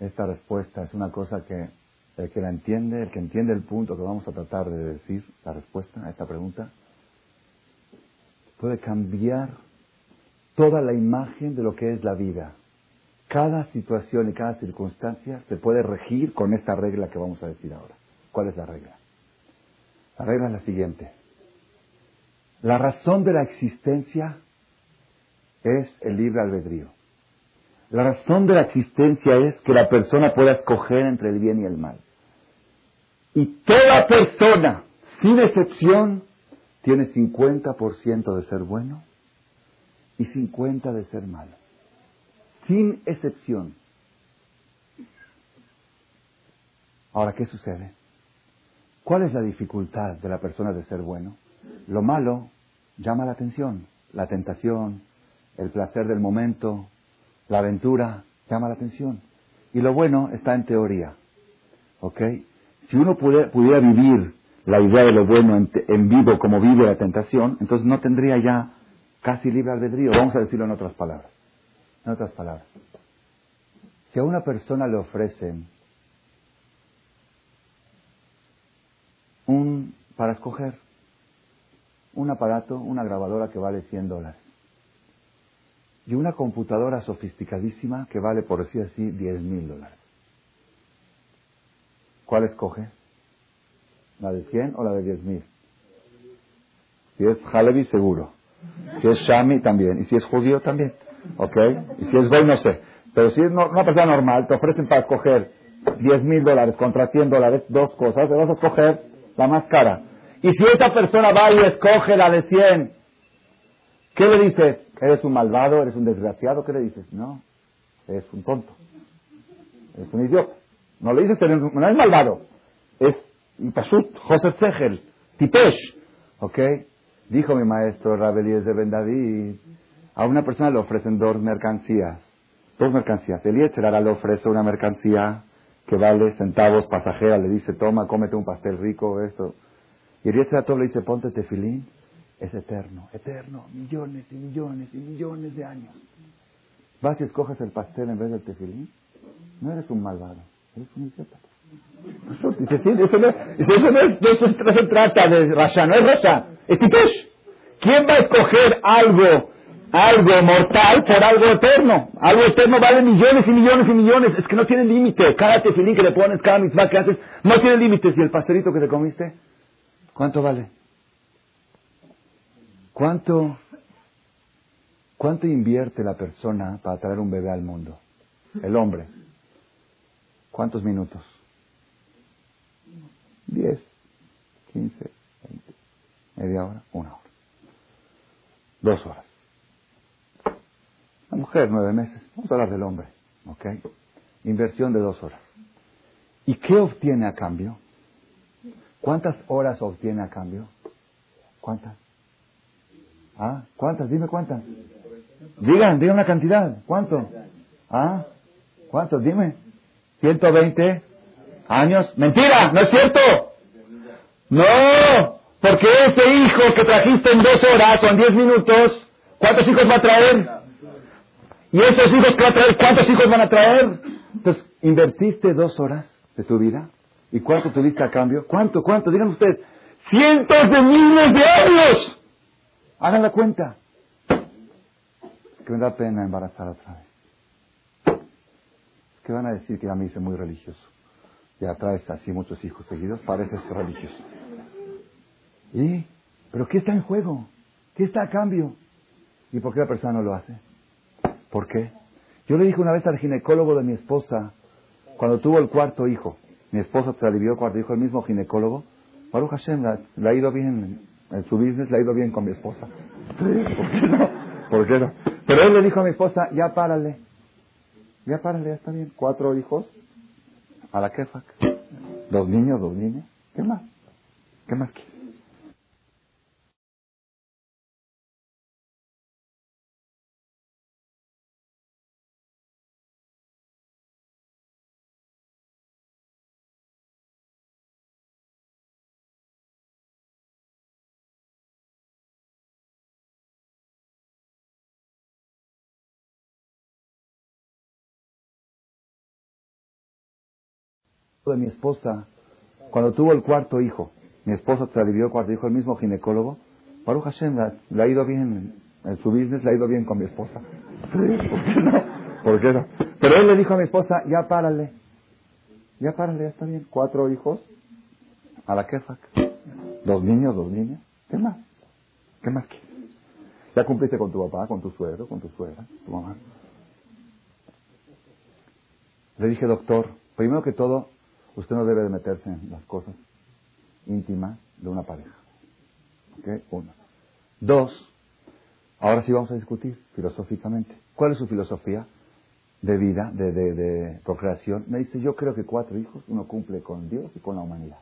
esta respuesta es una cosa que el que la entiende, el que entiende el punto que vamos a tratar de decir, la respuesta a esta pregunta, puede cambiar toda la imagen de lo que es la vida. Cada situación y cada circunstancia se puede regir con esta regla que vamos a decir ahora. ¿Cuál es la regla? La regla es la siguiente. La razón de la existencia es el libre albedrío. La razón de la existencia es que la persona pueda escoger entre el bien y el mal. Y toda persona, sin excepción, tiene 50% de ser bueno y 50% de ser malo. Sin excepción. Ahora, ¿qué sucede? ¿Cuál es la dificultad de la persona de ser bueno? Lo malo llama la atención. La tentación, el placer del momento, la aventura, llama la atención. Y lo bueno está en teoría. ¿Ok? Si uno pudiera, vivir la idea de lo bueno en, vivo como vive la tentación, entonces no tendría ya casi libre albedrío. Vamos a decirlo en otras palabras. En otras palabras. Si a una persona le ofrecen un, para escoger, un aparato, una grabadora que vale 100 dólares, y una computadora sofisticadísima que vale, por decir así, 10 mil dólares. ¿Cuál escoge? ¿La de 100 o la de 10 mil? Si es Halevi, seguro. Si es Shami, también. Y si es judío, también. ¿Ok? Y si es Goy, no sé. Pero si es una persona normal, te ofrecen para escoger 10 mil dólares contra 100 dólares, dos cosas, te vas a escoger la más cara. Y si esa persona va y escoge la de 100, ¿qué le dices? ¿Eres un malvado? ¿Eres un desgraciado? ¿Qué le dices? No, es un tonto. Es un idiota. No le dices, no es malvado. Es Ipashut, José Zegel, Tipesh. ¿Ok? Dijo mi maestro Rabelíes de Ben David, a una persona le ofrecen dos mercancías. Dos mercancías. El ahora le ofrece una mercancía que vale centavos pasajera, le dice, toma, cómete un pastel rico, esto. Y el todo le dice, ponte tefilín, es eterno, eterno, millones y millones y millones de años. Vas y escoges el pastel en vez del tefilín, no eres un malvado. Es un idiota. Eso, no, eso, no, es, no, se trata de Rasha, no es Rasha, es Tipesh. ¿Quién va a escoger algo, algo mortal por algo eterno? Algo eterno vale millones y millones y millones. Es que no tiene límite. Cada tefilín que le pones, cada mitzvah que haces, no tiene límites. ¿Y el pastelito que te comiste? ¿Cuánto vale? ¿Cuánto, ¿Cuánto invierte la persona para traer un bebé al mundo? El hombre. ¿Cuántos minutos? Diez, quince, veinte, media hora, una hora. Dos horas. Mujer, nueve meses. Vamos a hablar del hombre. ¿Ok? Inversión de dos horas. ¿Y qué obtiene a cambio? ¿Cuántas horas obtiene a cambio? ¿Cuántas? ¿Ah? ¿Cuántas? Dime cuántas. Digan, digan una cantidad. ¿Cuánto? ¿Ah? ¿Cuántos? Dime. 120 años. Mentira, no es cierto. No, porque ese hijo que trajiste en dos horas o diez minutos, ¿cuántos hijos va a traer? Y esos hijos que va a traer, ¿cuántos hijos van a traer? Entonces, invertiste dos horas de tu vida. ¿Y cuánto tuviste a cambio? ¿Cuánto? ¿Cuánto? Digan ustedes. cientos de miles de años. Hagan la cuenta. que me da pena embarazar otra vez. ¿Qué van a decir que ya me hice muy religioso? Ya traes así muchos hijos seguidos, pareces religioso. ¿Y? ¿Pero qué está en juego? ¿Qué está a cambio? ¿Y por qué la persona no lo hace? ¿Por qué? Yo le dije una vez al ginecólogo de mi esposa, cuando tuvo el cuarto hijo, mi esposa se alivió cuarto hijo, el mismo ginecólogo, Baruch Hashem, le ha ido bien, en su business le ha ido bien con mi esposa. ¿Por qué no? ¿Por qué no? Pero él le dijo a mi esposa, ya párale, ya párale, ya está bien. Cuatro hijos, a la kefak. Dos niños, dos niñas. ¿Qué más? ¿Qué más quieres? De mi esposa, cuando tuvo el cuarto hijo, mi esposa se alivió el cuarto hijo, el mismo ginecólogo, Baruch Hashem, le ha ido bien, en su business le ha ido bien con mi esposa. ¿Por qué no? ¿Por qué no? Pero él le dijo a mi esposa, ya párale, ya párale, ya está bien. Cuatro hijos, a la kefak. Dos niños, dos niñas. ¿Qué más? ¿Qué más quieres? Ya cumpliste con tu papá, con tu suegro, con tu suegra, tu mamá. Le dije, doctor, primero que todo, Usted no debe de meterse en las cosas íntimas de una pareja. ¿Ok? Uno. Dos, ahora sí vamos a discutir filosóficamente. ¿Cuál es su filosofía de vida, de, de, procreación? Me dice, yo creo que cuatro hijos uno cumple con Dios y con la humanidad.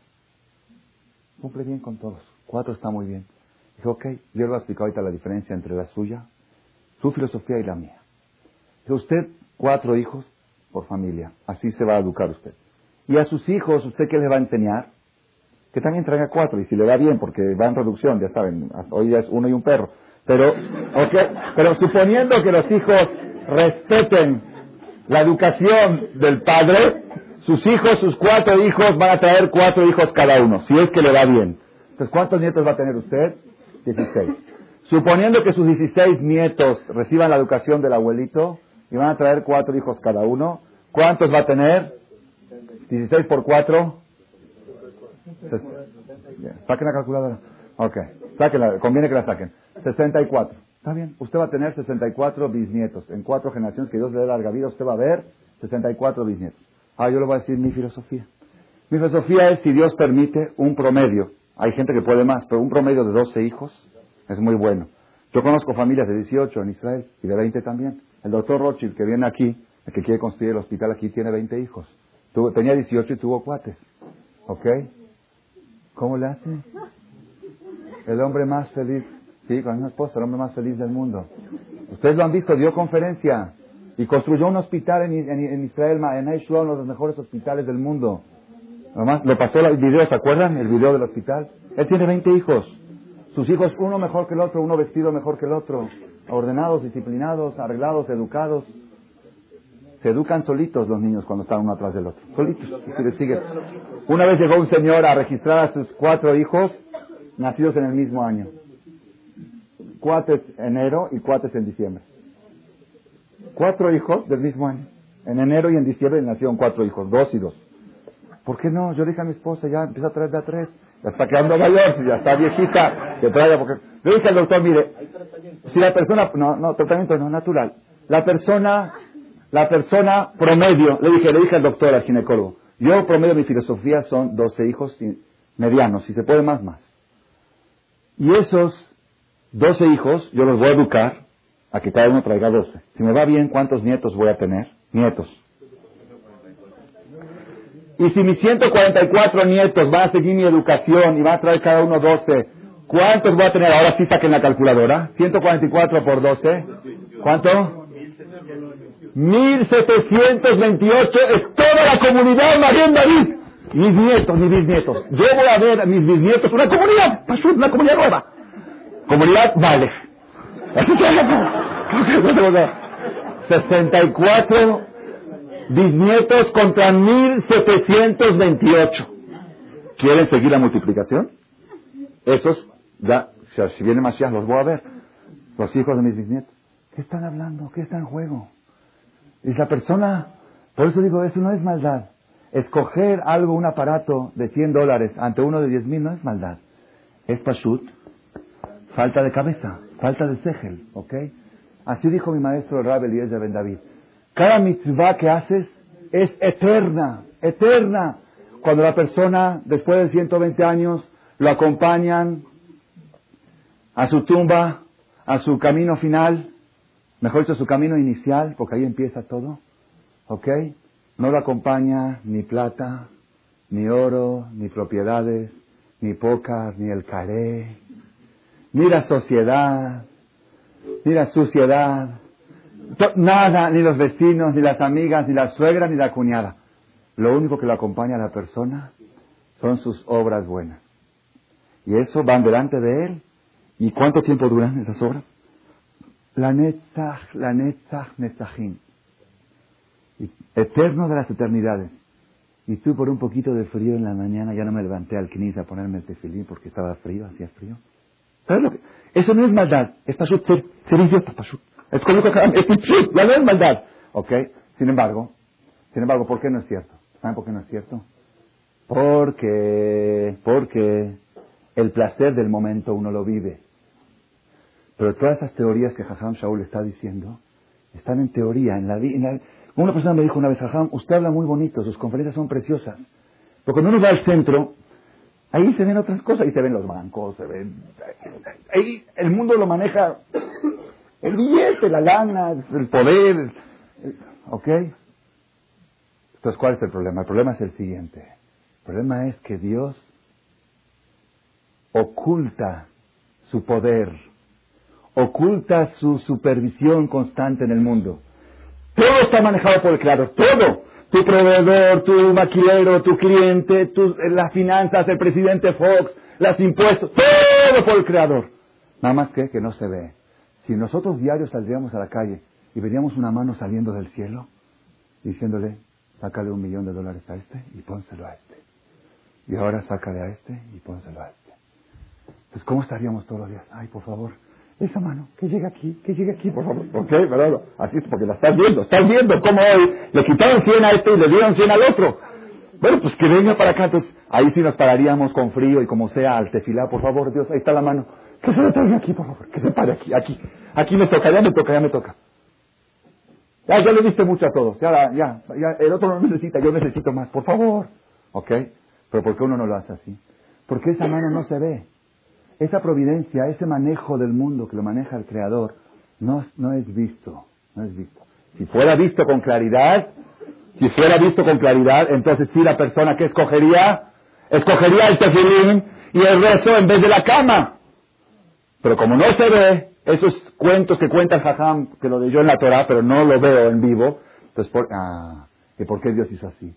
Cumple bien con todos. Cuatro está muy bien. Dijo, ok, yo le voy a explicar ahorita la diferencia entre la suya, su filosofía y la mía. Dijo, usted, cuatro hijos por familia. Así se va a educar usted. Y a sus hijos, ¿usted qué les va a enseñar? Que también traiga cuatro, y si le va bien, porque va en reducción, ya saben, hoy ya es uno y un perro. Pero, pero suponiendo que los hijos respeten la educación del padre, sus hijos, sus cuatro hijos, van a traer cuatro hijos cada uno, si es que le va bien. Entonces, ¿cuántos nietos va a tener usted? Dieciséis. Suponiendo que sus dieciséis nietos reciban la educación del abuelito y van a traer cuatro hijos cada uno, ¿cuántos va a tener? 16 por 4. Saquen la calculadora. Ok. Sáquenla, conviene que la saquen. 64. Está bien. Usted va a tener 64 bisnietos. En cuatro generaciones que Dios le dé larga vida, usted va a ver 64 bisnietos. Ahora yo le voy a decir mi filosofía. Mi filosofía es, si Dios permite, un promedio. Hay gente que puede más, pero un promedio de 12 hijos es muy bueno. Yo conozco familias de 18 en Israel y de 20 también. El doctor Rothschild, que viene aquí, el que quiere construir el hospital aquí, tiene 20 hijos tenía 18 y tuvo cuates. ¿Ok? ¿Cómo le hace? El hombre más feliz. Sí, con una esposa, el hombre más feliz del mundo. Ustedes lo han visto, dio conferencia y construyó un hospital en, en, Israel, en uno de los mejores hospitales del mundo. Nomás, le pasó el video, ¿se acuerdan? El video del hospital. Él tiene 20 hijos. Sus hijos, uno mejor que el otro, uno vestido mejor que el otro. Ordenados, disciplinados, arreglados, educados. Se educan solitos los niños cuando están uno atrás del otro. Solitos. Sigue. Una vez llegó un señor a registrar a sus cuatro hijos nacidos en el mismo año. Cuates enero y cuates en diciembre. Cuatro hijos del mismo año. En enero y en diciembre nacieron cuatro hijos, dos y dos. ¿Por qué no? Yo le dije a mi esposa, ya empieza a traer a tres. Ya está quedando mayor, ya está viejita, que traiga porque... Le dije al doctor, mire, si la persona... No, no, tratamiento no, natural. La persona la persona promedio, le dije, le dije al doctor, al ginecólogo, yo promedio mi filosofía son 12 hijos medianos, si se puede más, más. Y esos 12 hijos yo los voy a educar a que cada uno traiga 12. Si me va bien, ¿cuántos nietos voy a tener? Nietos. Y si mis 144 nietos van a seguir mi educación y van a traer cada uno 12, ¿cuántos voy a tener? Ahora sí saquen la calculadora. 144 por 12. ¿Cuánto? 1728 es toda la comunidad María David. Mis nietos, mis bisnietos. Yo voy a ver a mis bisnietos una comunidad, una comunidad nueva. Comunidad vale. 64 (laughs) bisnietos contra 1728. ¿Quieren seguir la multiplicación? Esos, ya, si viene Mashiach, los voy a ver. Los hijos de mis bisnietos. ¿Qué están hablando? ¿Qué está en juego? Y la persona, por eso digo, eso no es maldad. Escoger algo, un aparato de 100 dólares ante uno de 10 mil no es maldad. Es pashut, falta de cabeza, falta de segel, ¿ok? Así dijo mi maestro el Rabbi Eliezer Ben David. Cada mitzvah que haces es eterna, eterna. Cuando la persona, después de 120 años, lo acompañan a su tumba, a su camino final, mejor dicho, su camino inicial, porque ahí empieza todo, ¿ok? No lo acompaña ni plata, ni oro, ni propiedades, ni pocas, ni el caré, ni la sociedad, ni la suciedad, nada, ni los vecinos, ni las amigas, ni la suegra, ni la cuñada. Lo único que lo acompaña a la persona son sus obras buenas. Y eso van delante de él. ¿Y cuánto tiempo duran esas obras? La netzach, la netzach, netzachim. Eterno de las eternidades. Y tú por un poquito de frío en la mañana ya no me levanté al knis a ponerme el tefilín porque estaba frío, hacía frío. ¿Sabes lo que? Eso no es maldad. Es pashut ser, idiota, pashut. Es como es ya no es maldad. ¿Ok? Sin embargo, sin embargo, ¿por qué no es cierto? ¿Saben por qué no es cierto? Porque, porque el placer del momento uno lo vive. Pero todas esas teorías que Jajam Shaul está diciendo están en teoría, en la. Una persona me dijo una vez, Jajam, usted habla muy bonito, sus conferencias son preciosas. Pero cuando uno va al centro, ahí se ven otras cosas, ahí se ven los bancos, se ven... Ahí el mundo lo maneja el billete, la lana, el poder, ¿ok? Entonces, ¿cuál es el problema? El problema es el siguiente. El problema es que Dios oculta su poder, oculta su supervisión constante en el mundo. Todo está manejado por el Creador, todo. Tu proveedor, tu maquilero, tu cliente, tu, las finanzas, el presidente Fox, los impuestos, todo por el Creador. Nada más que que no se ve. Si nosotros diarios saldríamos a la calle y veríamos una mano saliendo del cielo, diciéndole, sácale un millón de dólares a este y pónselo a este. Y ahora sácale a este y pónselo a este. Entonces, ¿cómo estaríamos todos los días? Ay, por favor, esa mano, que llegue aquí, que llegue aquí, por favor. ¿Ok? ¿Verdad? Así es porque la estás viendo. Estás viendo cómo hoy le quitaron 100 a este y le dieron 100 al otro. Bueno, pues que venga para acá. Entonces, ahí sí nos pararíamos con frío y como sea al tefilá. Por favor, Dios, ahí está la mano. Que se le traiga aquí, por favor. Que se pare aquí, aquí. Aquí me toca, ya me toca, ya me toca. Ya, ya le diste mucho a todos. Ya, ya, ya, el otro no necesita, yo necesito más. Por favor. ¿Ok? Pero ¿por qué uno no lo hace así? Porque esa mano no se ve. Esa providencia, ese manejo del mundo que lo maneja el Creador, no, no es visto. No es visto. Si fuera visto con claridad, si fuera visto con claridad, entonces sí la persona que escogería, escogería el tefilín y el rezo en vez de la cama. Pero como no se ve, esos cuentos que cuenta el Jajam, que lo yo en la Torah, pero no lo veo en vivo, entonces, por, ah, ¿y por qué Dios hizo así?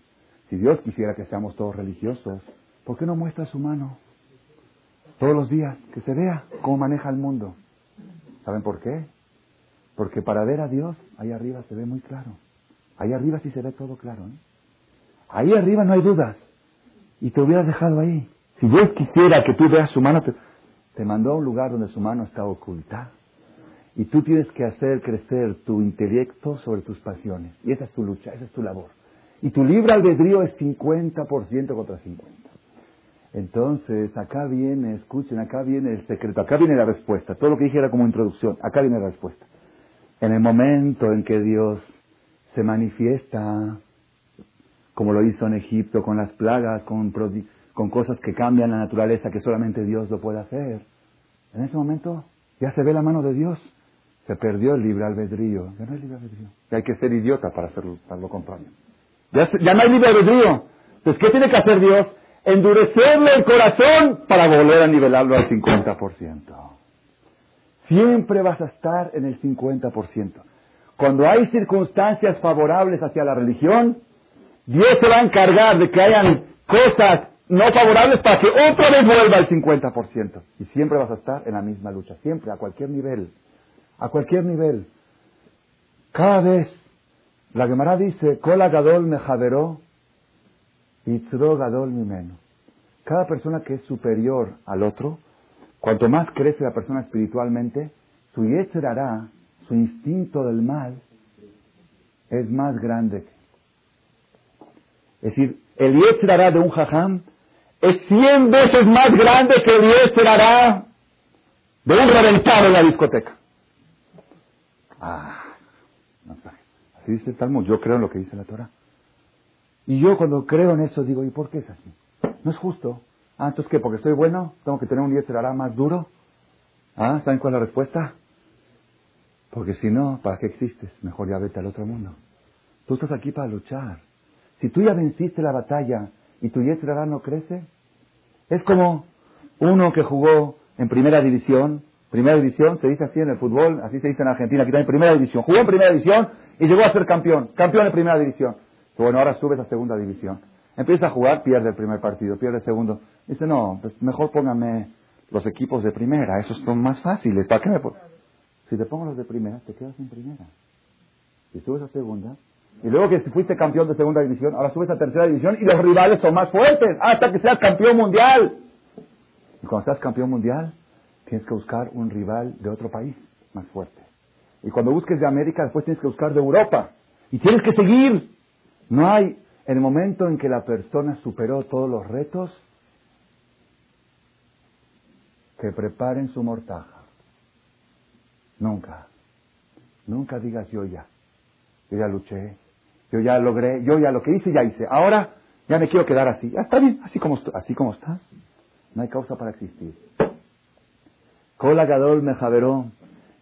Si Dios quisiera que seamos todos religiosos, ¿por qué no muestra su mano? Todos los días, que se vea cómo maneja el mundo. ¿Saben por qué? Porque para ver a Dios, ahí arriba se ve muy claro. Ahí arriba sí se ve todo claro. ¿eh? Ahí arriba no hay dudas. Y te hubieras dejado ahí. Si Dios quisiera que tú veas su mano, te, mandó a un lugar donde su mano está oculta. Y tú tienes que hacer crecer tu intelecto sobre tus pasiones. Y esa es tu lucha, esa es tu labor. Y tu libre albedrío es 50% contra 50. Entonces, acá viene, escuchen, acá viene el secreto, acá viene la respuesta. Todo lo que dije era como introducción, acá viene la respuesta. En el momento en que Dios se manifiesta, como lo hizo en Egipto, con las plagas, con, con cosas que cambian la naturaleza, que solamente Dios lo puede hacer, en ese momento ya se ve la mano de Dios. Se perdió el libre albedrío. Ya no hay libre albedrío. hay que ser idiota para hacerlo, para lo contrario. Ya, ya no hay libre albedrío. Entonces, ¿qué tiene que hacer Dios? Endurecerle el corazón para volver a nivelarlo al 50%. Siempre vas a estar en el 50%. Cuando hay circunstancias favorables hacia la religión, Dios se va a encargar de que hayan cosas no favorables para que otra vez vuelva al 50%. Y siempre vas a estar en la misma lucha, siempre, a cualquier nivel. A cualquier nivel. Cada vez, la Gemara dice, Kola Gadol me jaderó Gadol Mimeno. Cada persona que es superior al otro Cuanto más crece la persona espiritualmente, su hará, su instinto del mal, es más grande. Es decir, el hará de un jajam es cien veces más grande que el hará de un reventado en la discoteca. Ah, no sé. Así dice el Talmud. Yo creo en lo que dice la Torah. Y yo cuando creo en eso digo, ¿y por qué es así? No es justo. Ah, entonces ¿qué? ¿Porque estoy bueno? ¿Tengo que tener un hará más duro? Ah, ¿saben cuál es la respuesta? Porque si no, ¿para qué existes? Mejor ya vete al otro mundo. Tú estás aquí para luchar. Si tú ya venciste la batalla y tu hará no crece, es como uno que jugó en primera división. Primera división se dice así en el fútbol, así se dice en Argentina, aquí también primera división. Jugó en primera división y llegó a ser campeón. Campeón en primera división. Bueno, ahora subes a segunda división. Empieza a jugar, pierde el primer partido, pierde el segundo. Dice, no, pues mejor póngame los equipos de primera, esos son más fáciles. ¿Para qué me Si te pongo los de primera, te quedas en primera. Si subes a segunda, y luego que fuiste campeón de segunda división, ahora subes a tercera división y los rivales son más fuertes hasta que seas campeón mundial. Y cuando seas campeón mundial, tienes que buscar un rival de otro país más fuerte. Y cuando busques de América, después tienes que buscar de Europa. Y tienes que seguir. No hay, el momento en que la persona superó todos los retos, que preparen su mortaja. Nunca. Nunca digas yo ya. Yo ya luché, yo ya logré, yo ya lo que hice, ya hice. Ahora ya me quiero quedar así. Está bien, así como, así como estás. No hay causa para existir. Kola Gadol me javeró.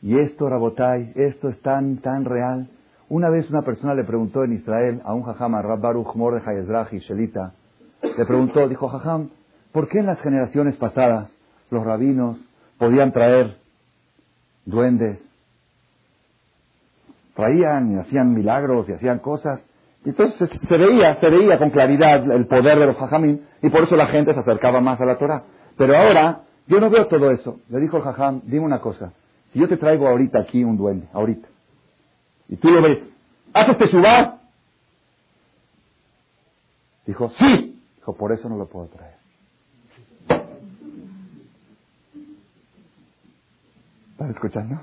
Y esto, Rabotai, esto es tan, tan real. Una vez una persona le preguntó en Israel a un jajam, a Rab Baruch Mordechai Ezrahi Shelita, le preguntó, dijo, jajam, ¿por qué en las generaciones pasadas los rabinos podían traer duendes, traían y hacían milagros y hacían cosas. Entonces se veía, se veía con claridad el poder de los jajamín y por eso la gente se acercaba más a la Torah. Pero ahora yo no veo todo eso. Le dijo el jajam, dime una cosa, si yo te traigo ahorita aquí un duende, ahorita, y tú lo ves, ¿haces te suba? Dijo, sí. Dijo, por eso no lo puedo traer. ¿Estás escuchando?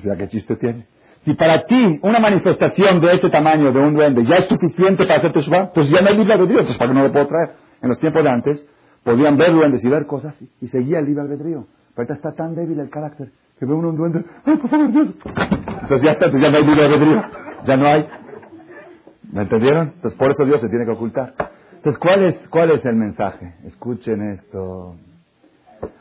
¿qué chiste tiene? Si para ti una manifestación de este tamaño de un duende ya es suficiente para hacerte subá, pues ya no hay libre albedrío, entonces para qué no lo puedo traer. En los tiempos de antes podían ver duendes y ver cosas y, seguía el libre albedrío. Pero ahorita está tan débil el carácter que ve uno un duende, ¡ay, por favor, Dios! Entonces ya está, ya no hay libre albedrío, ya no hay. ¿Me entendieron? Entonces por eso Dios se tiene que ocultar. Entonces, ¿cuál es, cuál es el mensaje? Escuchen esto.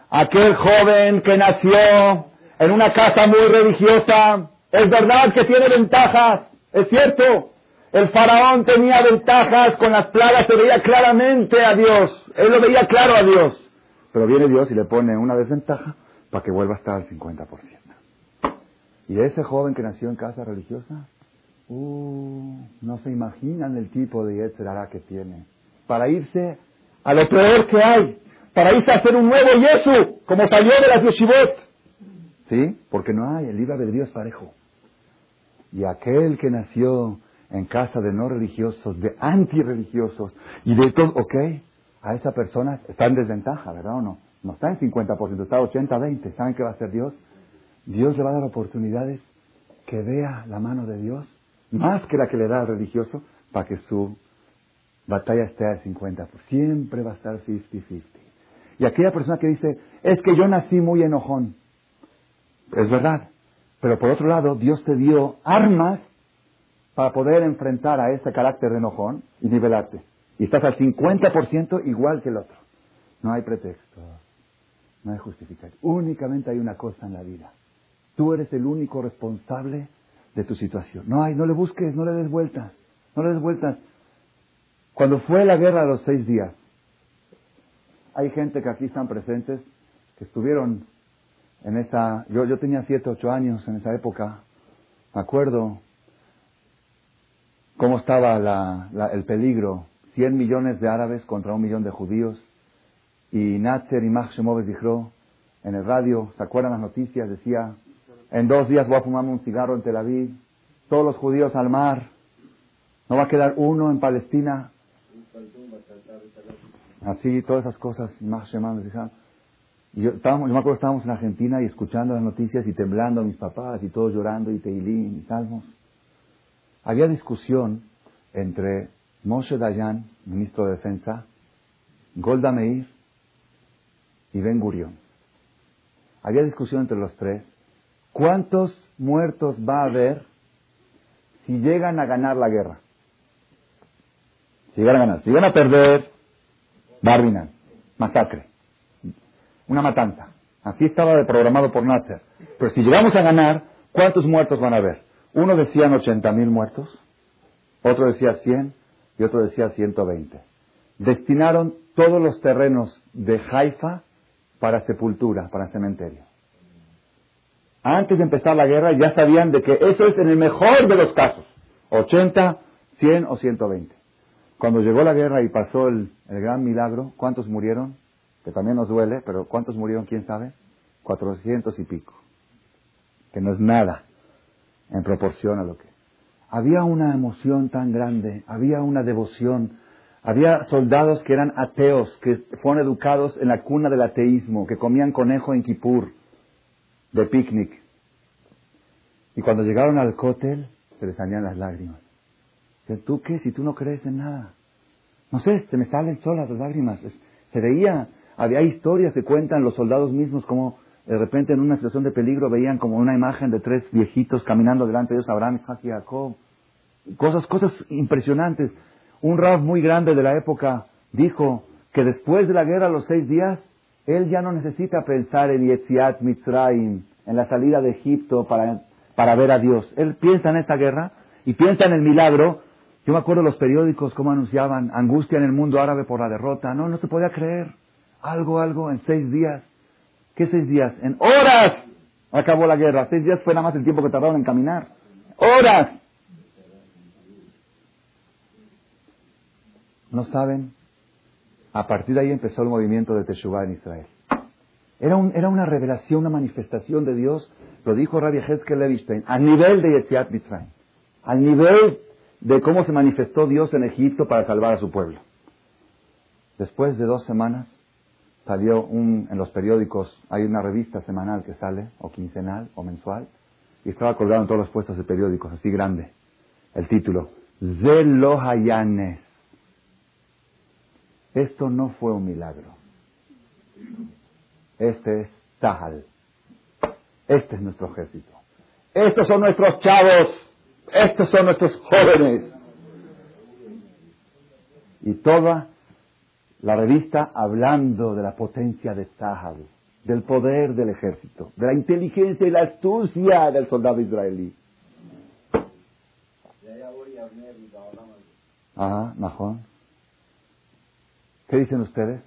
Aquel joven que nació en una casa muy religiosa, es verdad que tiene ventajas, es cierto. El faraón tenía ventajas, con las plagas se veía claramente a Dios, él lo veía claro a Dios. Pero viene Dios y le pone una desventaja para que vuelva a estar al 50%. Y ese joven que nació en casa religiosa, uh, no se imaginan el tipo de Yetzerara que tiene. Para irse a lo peor que hay, para irse a hacer un nuevo Yesu, como salió de las yeshivot. ¿Sí? Porque no hay, el libre albedrío es parejo. Y aquel que nació en casa de no religiosos, de antirreligiosos y de todos, ok, a esa persona está en desventaja, ¿verdad o no? No está en 50%, está en 80-20. ¿Saben qué va a hacer Dios? Dios le va a dar oportunidades que vea la mano de Dios, más que la que le da al religioso, para que su batalla esté al 50%. Siempre va a estar 50-50. Y aquella persona que dice, es que yo nací muy enojón. Es verdad. Pero por otro lado, Dios te dio armas para poder enfrentar a ese carácter de enojón y nivelarte. Y estás al 50% igual que el otro. No hay pretexto. No hay justificación. Únicamente hay una cosa en la vida. Tú eres el único responsable de tu situación. No hay, no le busques, no le des vueltas. No le des vueltas. Cuando fue la guerra de los seis días, hay gente que aquí están presentes que estuvieron en esa, yo, yo tenía siete, ocho años en esa época, me acuerdo cómo estaba el peligro, cien millones de árabes contra un millón de judíos, y Natzer y Mach dijo en el radio, ¿se acuerdan las noticias? Decía, en dos días voy a fumarme un cigarro en Tel Aviv, todos los judíos al mar, no va a quedar uno en Palestina. Así, todas esas cosas, Mach yo, estábamos, yo me acuerdo estábamos en Argentina y escuchando las noticias y temblando mis papás y todos llorando y teilín y salmos. Había discusión entre Moshe Dayan, ministro de Defensa, Golda Meir y Ben Gurion. Había discusión entre los tres. ¿Cuántos muertos va a haber si llegan a ganar la guerra? Si llegan a ganar. Si llegan a perder, Barbinan, masacre, una matanza. Así estaba programado por Nasser. Pero si llegamos a ganar, ¿cuántos muertos van a haber? Uno decía 80 mil muertos, otro decía 100 y otro decía 120. Destinaron todos los terrenos de Haifa para sepultura, para cementerio. Antes de empezar la guerra ya sabían de que eso es en el mejor de los casos, 80, 100 o 120. Cuando llegó la guerra y pasó el, gran milagro, ¿cuántos murieron? Que también nos duele, pero ¿cuántos murieron? ¿Quién sabe? 400 y pico. Que no es nada en proporción a lo que. Había una emoción tan grande, había una devoción, había soldados que eran ateos, que fueron educados en la cuna del ateísmo, que comían conejo en Kipur, de picnic. Y cuando llegaron al cótel, se les salían las lágrimas. ¿Tú qué? Si tú no crees en nada. No sé, se me salen solas las lágrimas. Se veía, había historias que cuentan los soldados mismos como de repente en una situación de peligro veían como una imagen de tres viejitos caminando delante de ellos, Abraham, Isaac y Jacob. Cosas, cosas impresionantes. Un rab muy grande de la época dijo que después de la guerra, los seis días, él ya no necesita pensar en Yetziat Mitzrayim, en la salida de Egipto para, para ver a Dios. Él piensa en esta guerra y piensa en el milagro yo me acuerdo los periódicos cómo anunciaban angustia en el mundo árabe por la derrota. No, no se podía creer. Algo, algo en seis días. ¿Qué seis días? En horas acabó la guerra. Seis días fue nada más el tiempo que tardaron en caminar. ¡Horas! ¿No saben? A partir de ahí empezó el movimiento de Teshuvah en Israel. Era, un, era una revelación, una manifestación de Dios, lo dijo Rabbi Hezkel Levistein, a nivel de Yetziat Mitzrayim, al nivel de cómo se manifestó Dios en Egipto para salvar a su pueblo. Después de dos semanas salió un, en los periódicos, hay una revista semanal que sale, o quincenal, o mensual, y estaba colgado en todos los puestos de periódicos, así grande, el título, Zelohayanes. Esto no fue un milagro. Este es Tahal. Este es nuestro ejército. Estos son nuestros chavos. Estos son nuestros jóvenes. Y toda la revista hablando de la potencia de Zahab, del poder del ejército, de la inteligencia y la astucia del soldado israelí. Ajá, Mahón. ¿Qué dicen ustedes?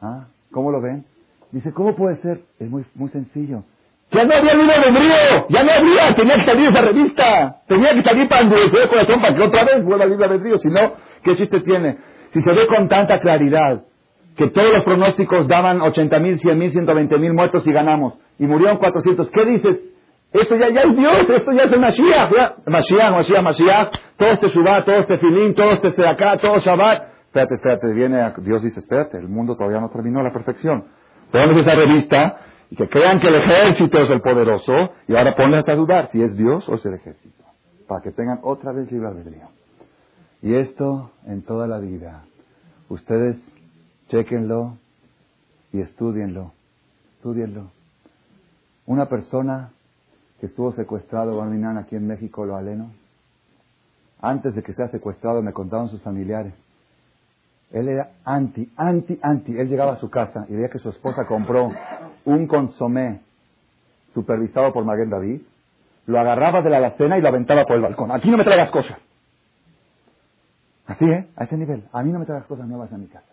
¿Ah? ¿Cómo lo ven? Dice, ¿cómo puede ser? Es muy, muy sencillo. Ya no había libre albedrío, ya no había, tenía que salir esa revista, tenía que salir para endurecer el corazón para que otra vez vuelva a libre albedrío, si no, ¿qué chiste tiene? Si se ve con tanta claridad que todos los pronósticos daban 80 mil, 100 mil, 120 mil muertos y ganamos, y murieron 400, ¿qué dices? Esto ya, ya es Dios, esto ya es el Mashiach, ya. Mashiach, Mashiach, Mashiach, todo este Shubá, todo este Filín, todo este Sedaká, todo Shabbat. Espérate, espérate, viene, Dios dice, espérate, el mundo todavía no terminó la perfección. Ponemos esa revista y que crean que el ejército es el poderoso y ahora ponle hasta a dudar si es Dios o es el ejército, para que tengan otra vez libre albedrío. Y esto en toda la vida. Ustedes chequenlo y estudienlo, estudienlo. Una persona que estuvo secuestrado, Barminan, aquí en México, lo aleno, antes de que sea secuestrado me contaron sus familiares. Él era anti, anti, anti. Él llegaba a su casa y veía que su esposa compró un consomé supervisado por Maguen David, lo agarraba de la alacena y lo aventaba por el balcón. Aquí no me traigas cosas. Así, ¿eh? A ese nivel. A mí no me traigas cosas nuevas a mi casa.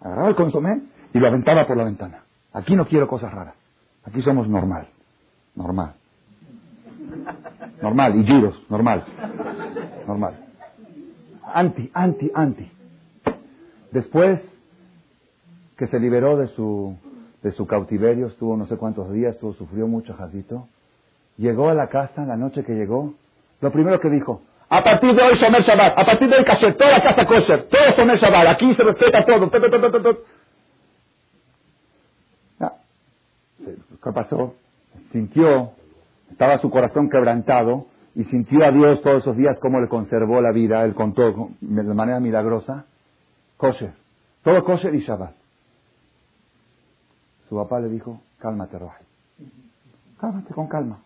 Agarraba el consomé y lo aventaba por la ventana. Aquí no quiero cosas raras. Aquí somos normal. Normal. Normal. Y giros. Normal. Normal. Anti, anti, anti. Después que se liberó de su de su cautiverio, estuvo no sé cuántos días, estuvo, sufrió mucho Jacito. Llegó a la casa, la noche que llegó, lo primero que dijo, a partir de hoy Shomer Shabbat, a partir de hoy kosher, toda la casa kosher, todo Shomer Shabbat, aquí se respeta todo, ¿Qué pasó? Sintió, estaba su corazón quebrantado y sintió a Dios todos esos días cómo le conservó la vida. Él contó de manera milagrosa. Kosher. Todo kosher y Shabbat. Su papá le dijo, cálmate, Roja. Cálmate con calma.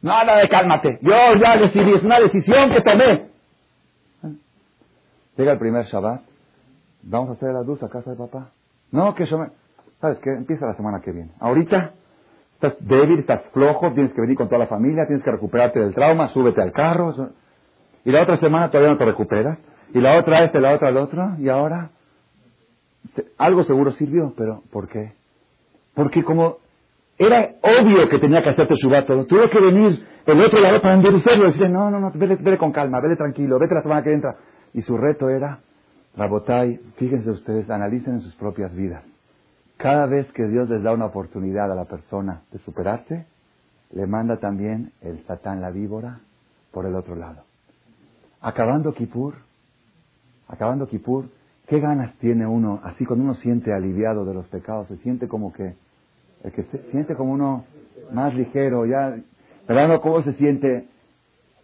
Nada de cálmate. Yo ya decidí, es una decisión que tomé. Llega el primer Shabbat. Vamos a hacer la luz a casa de papá. No, que yo me... ¿Sabes qué? Empieza la semana que viene. Ahorita estás débil, estás flojo, tienes que venir con toda la familia, tienes que recuperarte del trauma, súbete al carro. Y la otra semana todavía no te recuperas. Y la otra este, la otra el otro. Y ahora... Algo seguro sirvió, pero ¿por qué? Porque como era obvio que tenía que hacerte Shabbat, tuvo que venir el otro lado para endurecerlo y decirle, no, no, no, vete, vete con calma, vete tranquilo, vete la semana que entra. Y su reto era, Rabotai, fíjense ustedes, analicen en sus propias vidas. Cada vez que Dios les da una oportunidad a la persona de superarse, le manda también el Satán, la víbora, por el otro lado. Acabando Kippur, acabando Kippur, ¿qué ganas tiene uno? Así cuando uno siente aliviado de los pecados, se siente como que, el que se siente como uno más ligero, ya, pero ¿cómo se siente?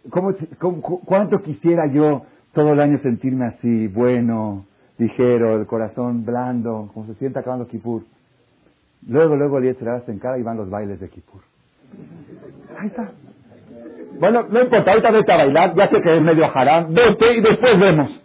¿Cómo, cuánto quisiera yo todo el año sentirme así, bueno, ligero, el corazón blando, como se siente acabando Kipur. Luego, luego el se encara y van los bailes de Kipur. Ahí está. Bueno, no importa, ahorita vete a bailar, ya sé que es medio haram, vete y después vemos.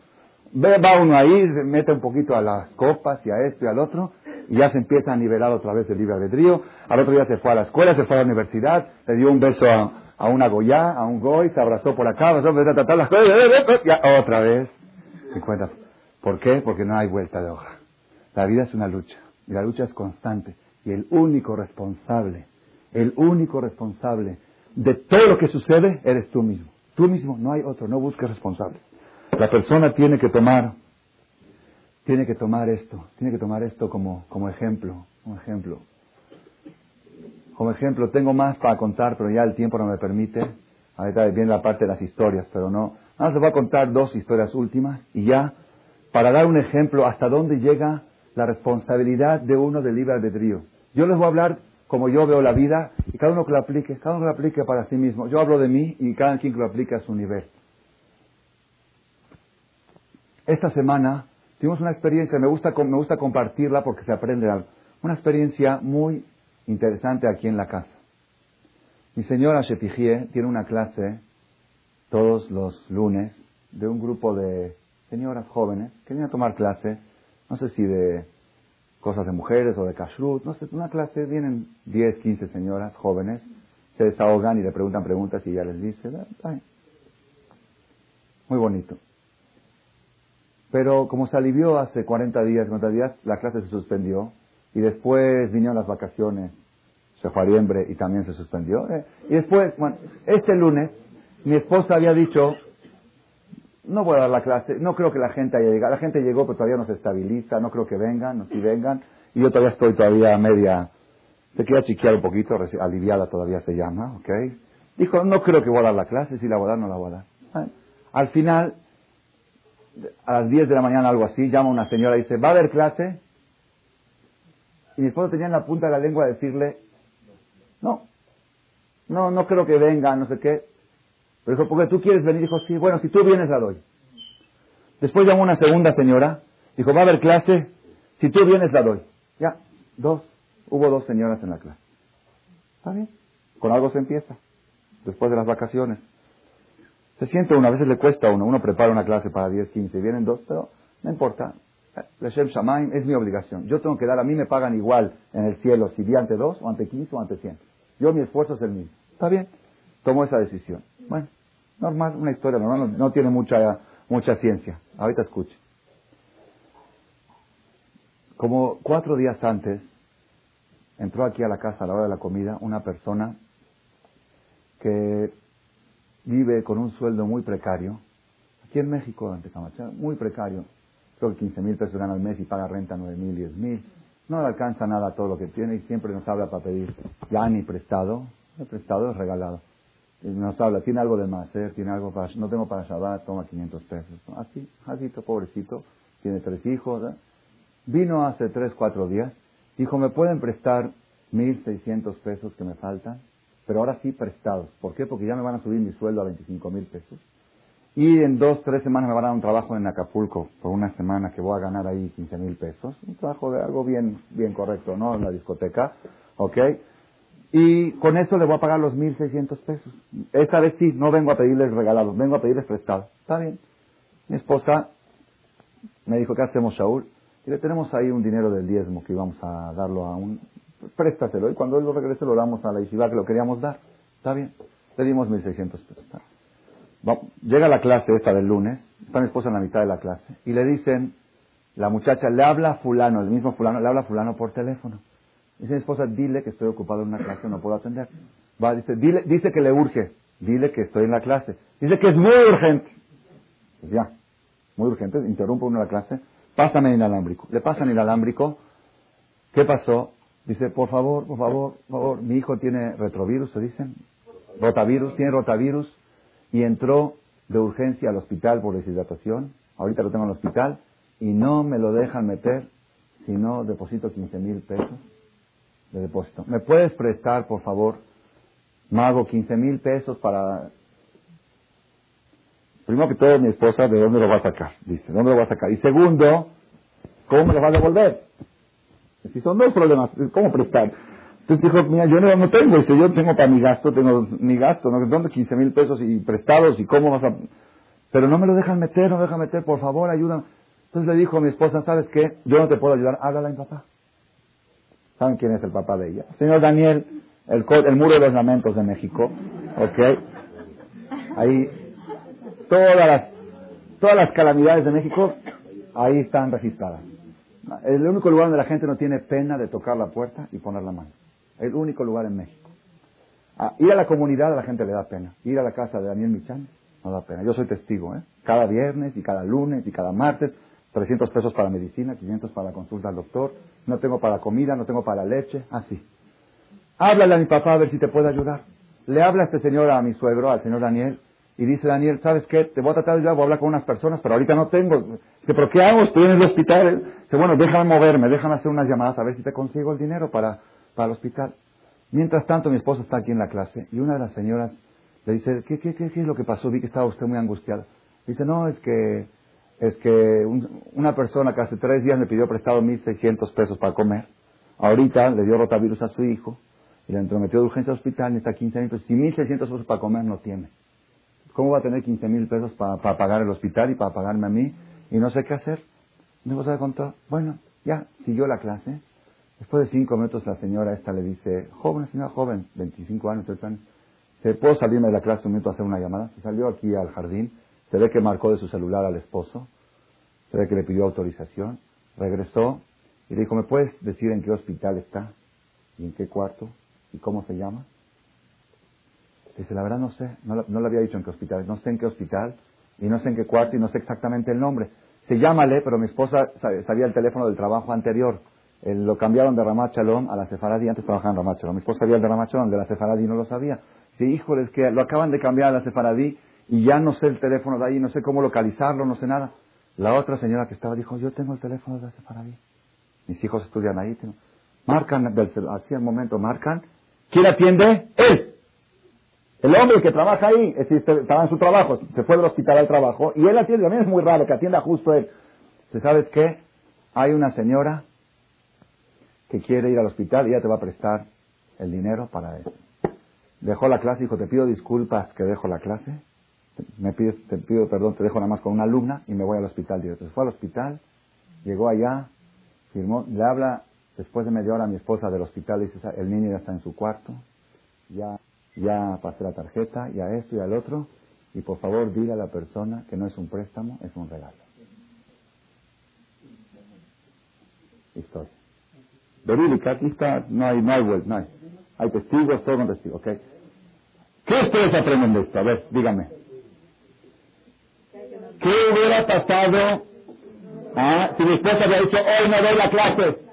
Va uno ahí, se mete un poquito a las copas y a esto y al otro, y ya se empieza a nivelar otra vez el libre albedrío. Al otro día se fue a la escuela, se fue a la universidad, le dio un beso a, a una goya, a un goy, se abrazó por acá, empezó a tratar las cosas, y otra vez. Y cuenta, ¿por qué? Porque no hay vuelta de hoja. La vida es una lucha, y la lucha es constante. Y el único responsable, el único responsable de todo lo que sucede eres tú mismo. Tú mismo, no hay otro, no busques responsable. La persona tiene que tomar, tiene que tomar esto, tiene que tomar esto como, como ejemplo, como ejemplo. Como ejemplo, tengo más para contar, pero ya el tiempo no me permite. Ahorita viene la parte de las historias, pero no. Más les voy a contar dos historias últimas y ya, para dar un ejemplo hasta dónde llega la responsabilidad de uno del libre albedrío. Yo les voy a hablar como yo veo la vida y cada uno que lo aplique, cada uno lo aplique para sí mismo. Yo hablo de mí y cada quien que lo aplique a su nivel. Esta semana tuvimos una experiencia, me gusta, me gusta compartirla porque se aprende algo. Una experiencia muy interesante aquí en la casa. Mi señora Shepijie tiene una clase todos los lunes de un grupo de señoras jóvenes que vienen a tomar clase, no sé si de cosas de mujeres o de kashrut, no sé, una clase, vienen 10, 15 señoras jóvenes, se desahogan y le preguntan preguntas y ella les dice, muy bonito. Pero como se alivió hace 40 días, 50 días, la clase se suspendió y después vinieron las vacaciones, se fue a Riembre y también se suspendió. Eh, y después, bueno, este lunes, mi esposa había dicho, no voy a dar la clase, no creo que la gente haya llegado, la gente llegó pero todavía no se estabiliza, no creo que vengan, no si vengan, y yo todavía estoy todavía media, se queda chiquear un poquito, aliviada todavía se llama, ¿ok? Dijo, no creo que voy a dar la clase, si la voy a dar, no la voy a dar. Al final, a las 10 de la mañana, algo así, llama una señora y dice, ¿va a haber clase? Y mi esposo tenía en la punta de la lengua decirle, no, no, no creo que venga, no sé qué. Pero dijo, porque tú quieres venir, dijo, sí, bueno, si tú vienes la doy. Después llamó una segunda señora, dijo, va a haber clase, si tú vienes la doy. Ya, dos, hubo dos señoras en la clase. Está bien, con algo se empieza, después de las vacaciones. Se siente uno, a veces le cuesta a uno, uno prepara una clase para 10, 15, vienen dos, pero no importa, Leshem Shamaim es mi obligación. Yo tengo que dar, a mí me pagan igual en el cielo si di ante dos o ante quince o ante cien. Yo mi esfuerzo es el mismo. Está bien, tomo esa decisión. Bueno, normal, una historia normal, no, tiene mucha, mucha ciencia. Ahorita escuche. Como cuatro días antes, entró aquí a la casa a la hora de la comida una persona que vive con un sueldo muy precario, aquí en México, ante Camacha, muy precario, creo que 15 mil pesos gana al mes y paga renta 9 mil, 10 mil. No le alcanza nada todo lo que tiene y siempre nos habla para pedir. Ya ni prestado, el prestado es regalado. nos habla, tiene algo de más, ¿eh? tiene algo para, no tengo para Shabbat, toma 500 pesos. Así, así, pobrecito, tiene tres hijos. ¿eh? Vino hace tres, cuatro días, dijo, ¿me pueden prestar 1.600 pesos que me faltan, pero ahora sí prestados. ¿Por qué? Porque ya me van a subir mi sueldo a 25 mil pesos. Y en dos, tres semanas me van a dar un trabajo en Acapulco, por una semana que voy a ganar ahí 15 mil pesos. Un trabajo de algo bien, bien correcto, ¿no? En la discoteca, ¿ok? Y con eso le voy a pagar los 1.600 pesos. Esta vez sí, no vengo a pedirles regalados, vengo a pedirles prestados. Está bien. Mi esposa me dijo, ¿qué hacemos, Shaul? Y le tenemos ahí un dinero del diezmo que íbamos a darlo a un... Préstaselo. Y cuando él lo regrese lo damos a la yeshiva que lo queríamos dar. Está bien. Le dimos 1.600 pesos. Llega la clase esta del lunes, está mi esposa en la mitad de la clase, y le dicen, la muchacha le habla a fulano, el mismo fulano, le habla a fulano por teléfono. Dice mi esposa, dile que estoy ocupado en una clase, no puedo atender. Va, dice, dile, dice que le urge, dile que estoy en la clase. Dice que es muy urgente. Pues ya, muy urgente, interrumpo uno la clase, pásame inalámbrico. Le pasan inalámbrico, ¿qué pasó? Dice, por favor, por favor, por favor, mi hijo tiene retrovirus, se dicen, rotavirus, tiene rotavirus, y entró de urgencia al hospital por deshidratación, ahorita lo tengo en el hospital, y no me lo dejan meter si no deposito 15 mil pesos de depósito. ¿Me puedes prestar, por favor, Mago, 15 mil pesos para... Primero que todo, mi esposa, ¿de dónde lo va a sacar? Dice, ¿dónde lo va a sacar? Y segundo, ¿cómo me lo va a devolver? Si son dos problemas, ¿cómo prestar? Entonces dijo, mira, yo no, no tengo, dice, yo tengo para mi gasto, tengo mi gasto, ¿no? ¿Dónde 15 mil pesos y prestados y cómo vas a...? Pero no me lo dejan meter, no me dejan meter, por favor, ayúdame. Entonces le dijo a mi esposa, ¿sabes qué? Yo no te puedo ayudar, háblala a mi papá. ¿Saben quién es el papá de ella? Señor Daniel, el, el muro de los lamentos de México, ¿ok? Ahí, todas las, todas las calamidades de México, ahí están registradas. El único lugar donde la gente no tiene pena de tocar la puerta y poner la mano. El único lugar en México. Ah, ir a la comunidad a la gente le da pena. Ir a la casa de Daniel Michan no da pena. Yo soy testigo, ¿eh? Cada viernes y cada lunes y cada martes 300 pesos para medicina, 500 para la consulta al doctor, no tengo para comida, no tengo para leche, así. Háblale a mi papá a ver si te puede ayudar. Le habla este señor a mi suegro, al señor Daniel, y dice Daniel, ¿sabes qué? Te voy a tratar de ayudar, voy a hablar con unas personas, pero ahorita no tengo. Dice, ¿pero qué hago? Estoy en el hospital. Dice, bueno, déjame moverme, déjame hacer unas llamadas a ver si te consigo el dinero para, para el hospital. Mientras tanto, mi esposa está aquí en la clase y una de las señoras le dice, ¿qué, qué, qué, es lo que pasó? Vi que estaba usted muy angustiada. Dice, no, es que es que una persona que hace tres días me pidió prestado 1.600 pesos para comer, ahorita le dio rotavirus a su hijo y le entrometió de urgencia al hospital, necesita 15 mil pesos. Si 1.600 pesos para comer no tiene, ¿cómo va a tener 15 mil pesos para, pagar el hospital y para pagarme a mí? Y no sé qué hacer. No se contar. Bueno, ya, siguió la clase. Después de cinco minutos la señora esta le dice, joven, señora joven, 25 años, ¿se puedo salirme de la clase un minuto a hacer una llamada? Se salió aquí al jardín se ve que marcó de su celular al esposo, se ve que le pidió autorización, regresó y le dijo, ¿me puedes decir en qué hospital está? ¿Y en qué cuarto? ¿Y cómo se llama? Dice, la verdad no sé, no, le había dicho en qué hospital, no sé en qué hospital, y no sé en qué cuarto, y no sé exactamente el nombre. Se llámale, pero mi esposa sabía el teléfono del trabajo anterior. lo cambiaron de Ramat a la Sefaradí, antes trabajaba en Ramat Shalom. Mi esposa sabía el de Ramat Shalom, de la Sefaradí no lo sabía. Dice, híjole, es que lo acaban de cambiar a la Sefaradí y ya no sé el teléfono de ahí, no sé cómo localizarlo, no sé nada. La otra señora que estaba dijo, yo tengo el teléfono de ahí. Mis hijos estudian ahí. Marcan, así al momento marcan. ¿Quién atiende? Él. El hombre que trabaja ahí, es decir, estaba en su trabajo, se fue del hospital al trabajo, y él atiende, también es muy raro que atienda justo él. ¿Sabes qué? Hay una señora que quiere ir al hospital y ella te va a prestar el dinero para eso. Dejó la clase, dijo, te pido disculpas que dejo la clase me pido, te pido perdón, te dejo nada más con una alumna y me voy al hospital. Entonces fue al hospital, llegó allá, firmó, le habla después de media hora a mi esposa del hospital, dice, el niño ya está en su cuarto, ya, ya pasé la tarjeta, ya esto y al otro, y por favor dile a la persona que no es un préstamo, es un regalo. Historia. Verídica, aquí está, no hay, no hay no hay. Hay testigos, todo con testigos, ¿ok? ¿Qué ustedes aprenden de esto? A ver, dígame. ¿Qué hubiera pasado ah, si mi esposa había dicho, hoy no doy la clase?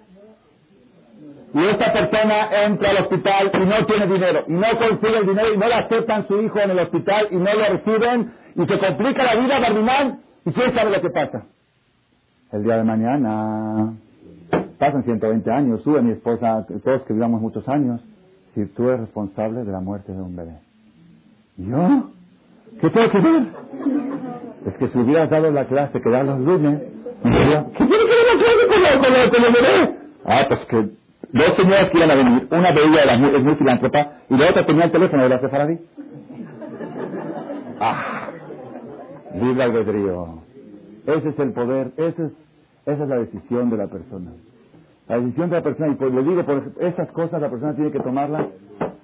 Y esta persona entra al hospital y no tiene dinero, y no consigue el dinero, y no le aceptan su hijo en el hospital, y no lo reciben, y se complica la vida, Barrimán, ¿y quién sabe lo que pasa? El día de mañana, pasan 120 años, sube mi esposa, todos que vivamos muchos años, si tú eres responsable de la muerte de un bebé. ¿Yo? ¿Qué tengo que ver? Es que si hubieras dado la clase que da los lunes, ¿qué tiene que ver la clase con, el bebé? Ah, pues que dos señoras que iban a venir, una de ellas es muy filántropa y la otra tenía el teléfono de la Sefaradí. Ah, libre albedrío. Ese es el poder, ese es, esa es la decisión de la persona. La decisión de la persona, y pues le digo, por esas cosas la persona tiene que tomarlas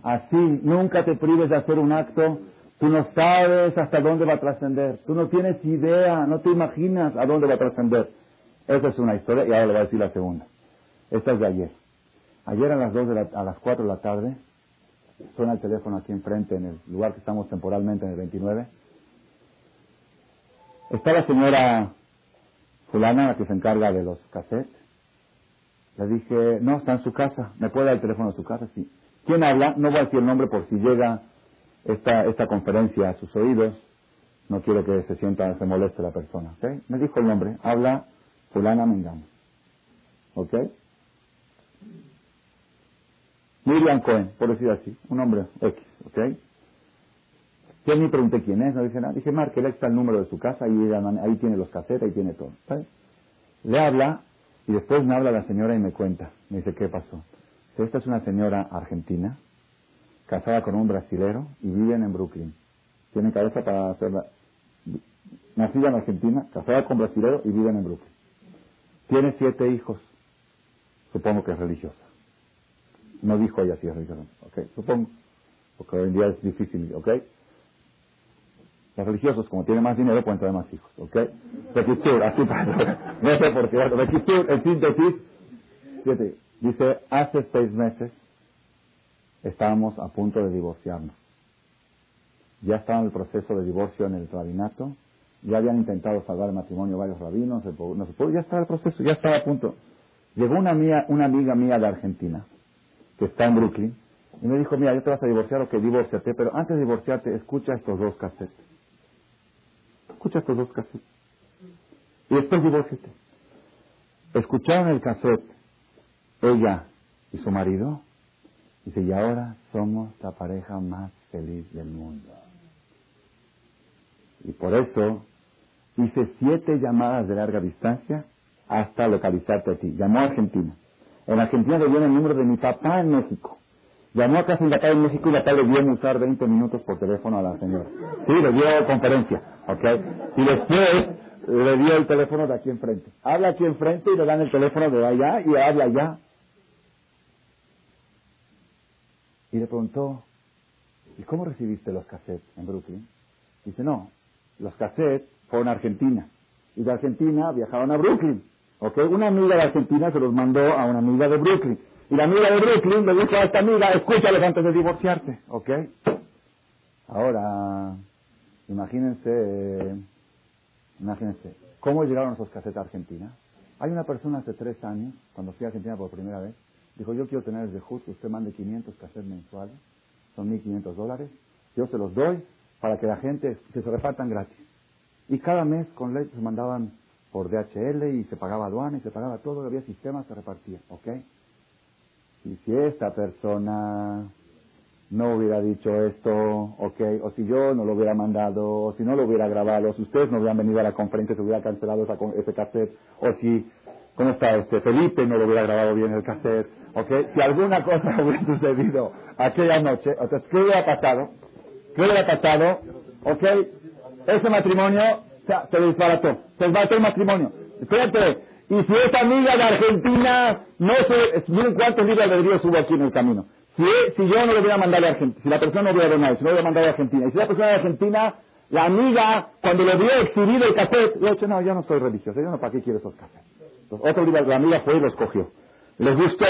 así. Nunca te prives de hacer un acto. Tú no sabes hasta dónde va a trascender. Tú no tienes idea, no te imaginas a dónde va a trascender. Esa es una historia y ahora le voy a decir la segunda. Esta es de ayer. Ayer a las, dos de a las 4 de la tarde suena el teléfono aquí enfrente, en el lugar que estamos temporalmente, en el 29. Está la señora fulana, la que se encarga de los cassettes. Le dije, no, está en su casa. ¿Me puede dar el teléfono de su casa? Sí. ¿Quién habla? No voy a decir el nombre por si llega esta, esta conferencia a sus oídos. No quiero que se sienta, se moleste la persona. ¿okay? Me dijo el nombre. Habla fulana Mengano. ¿Ok? Miriam Cohen, por decir así. Un hombre X. ¿Ok? Yo ni pregunté quién es, no dije nada. Dije, Mark, él está el número de su casa, y ahí tiene los casetes, ahí tiene todo. Le habla y después me habla la señora y me cuenta. Me dice, ¿qué pasó? Esta es una señora argentina, casada con un brasilero y viven en Brooklyn. Tienen cabeza para hacerla. Nacida en Argentina, casada con brasilero y viven en Brooklyn. Tiene siete hijos. Supongo que es religiosa. No dijo ella si es religiosa. Ok, supongo. Porque hoy en día es difícil, ¿ok? Los religiosos, como tienen más dinero, pueden tener más hijos. ¿Ok? así (laughs) para. No sé por qué. Requitur, en síntesis, fíjate, dice, hace seis meses estábamos a punto de divorciarnos. Ya estaba en el proceso de divorcio en el rabinato. Ya habían intentado salvar el matrimonio varios rabinos. No se pudo, ya estaba el proceso, ya estaba a punto. Llegó una, mía, una amiga mía de Argentina, que está en Brooklyn, y me dijo, mira, yo te vas a divorciar o que divórciate, pero antes de divorciarte, escucha estos dos cassettes. Escucha estos dos cassettes. Y después divórciate. Escucharon el cassette, ella y su marido, dice, y ahora somos la pareja más feliz del mundo. Y por eso hice siete llamadas de larga distancia hasta localizarte a ti. Llamó a Argentina. En Argentina le dieron el número de mi papá en México. Llamó a casa de en México y la le dio usar 20 minutos por teléfono a la señora. Sí, le dio conferencia, ¿ok? Y después le dio el teléfono de aquí enfrente. Habla aquí enfrente y le dan el teléfono de allá y habla allá. Y le preguntó, ¿y cómo recibiste los cassettes en Brooklyn? Dice, no, los cassettes fueron a Argentina. Y de Argentina viajaron a Brooklyn. ¿Ok? Una amiga de Argentina se los mandó a una amiga de Brooklyn. Y la amiga de Brooklyn le dijo a esta amiga, escúchales antes de divorciarte, ¿ok? Ahora, imagínense, imagínense, ¿cómo llegaron esos casetas a Argentina? Hay una persona hace tres años, cuando fui a Argentina por primera vez, dijo, yo quiero tener desde justo, usted mande 500 cassettes mensuales, son 1.500 dólares, yo se los doy para que la gente, que se repartan gratis. Y cada mes con ley se mandaban por DHL y se pagaba aduana y se pagaba todo, había sistemas, se repartía, ¿ok? Y si esta persona no hubiera dicho esto, ok, o si yo no lo hubiera mandado, o si no lo hubiera grabado, o si ustedes no hubieran venido a la conferencia, se hubiera cancelado esa, ese cassette, o si, ¿cómo está este? Felipe no lo hubiera grabado bien el cassette, ok, si alguna cosa (laughs) hubiera sucedido aquella noche, entonces, ¿qué hubiera pasado? ¿Qué hubiera pasado? Ok, ese matrimonio se disparató, se disparató el matrimonio. Espérate, y si esa amiga de Argentina no se... Miren cuántos libros de albedrío subo aquí en el camino. Si, yo no le hubiera mandado a Argentina, si la persona no hubiera donado, si no hubiera mandado a Argentina, y si la persona de Argentina, la amiga, cuando le vio exhibido el cassette, le ha dicho, no, yo no soy religioso, yo no, ¿para qué quiero esos cassettes? Otro libro, la amiga fue y lo escogió. Les gustó.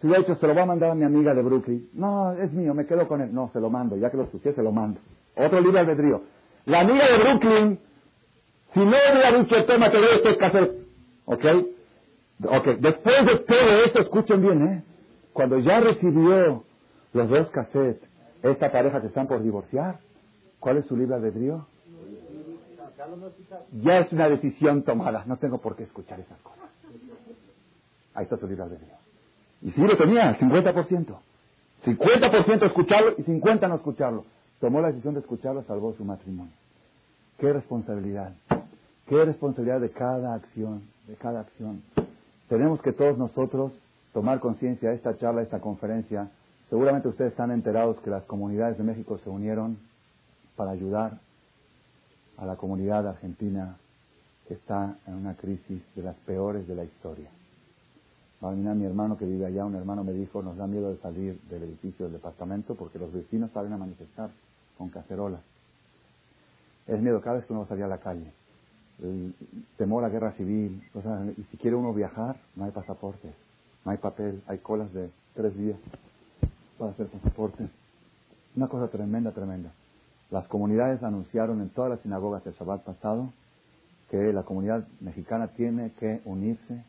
Si le ha dicho, se lo va a mandar a mi amiga de Brooklyn. No, es mío, me quedo con él. No, se lo mando, ya que lo escuché, se lo mando. Otro libro albedrío. La amiga de Brooklyn, si no hubiera dicho, tema te doy este cassette, ¿Ok? Ok, después de todo esto, escuchen bien, ¿eh? Cuando ya recibió los dos cassettes, esta pareja que están por divorciar, ¿cuál es su libre albedrío? Ya es una decisión tomada, no tengo por qué escuchar esas cosas. Ahí está tu libre albedrío. Y sí lo tenía, 50%. 50% escucharlo y 50% no escucharlo. Tomó la decisión de escucharlo, salvó su matrimonio. Qué responsabilidad. Qué responsabilidad de cada acción, de cada acción. Tenemos que todos nosotros tomar conciencia de esta charla, de esta conferencia. Seguramente ustedes están enterados que las comunidades de México se unieron para ayudar a la comunidad argentina que está en una crisis de las peores de la historia. mi hermano que vive allá, un hermano me dijo, nos da miedo de salir del edificio del departamento porque los vecinos salen a manifestar con cacerolas. Es miedo cada vez que uno va a la calle. Temor a guerra civil. y si quiere uno viajar, no hay pasaporte, no hay papel, hay colas de tres días para hacer pasaporte. Una cosa tremenda, tremenda. Las comunidades anunciaron en todas las sinagogas el Shabbat pasado que la comunidad mexicana tiene que unirse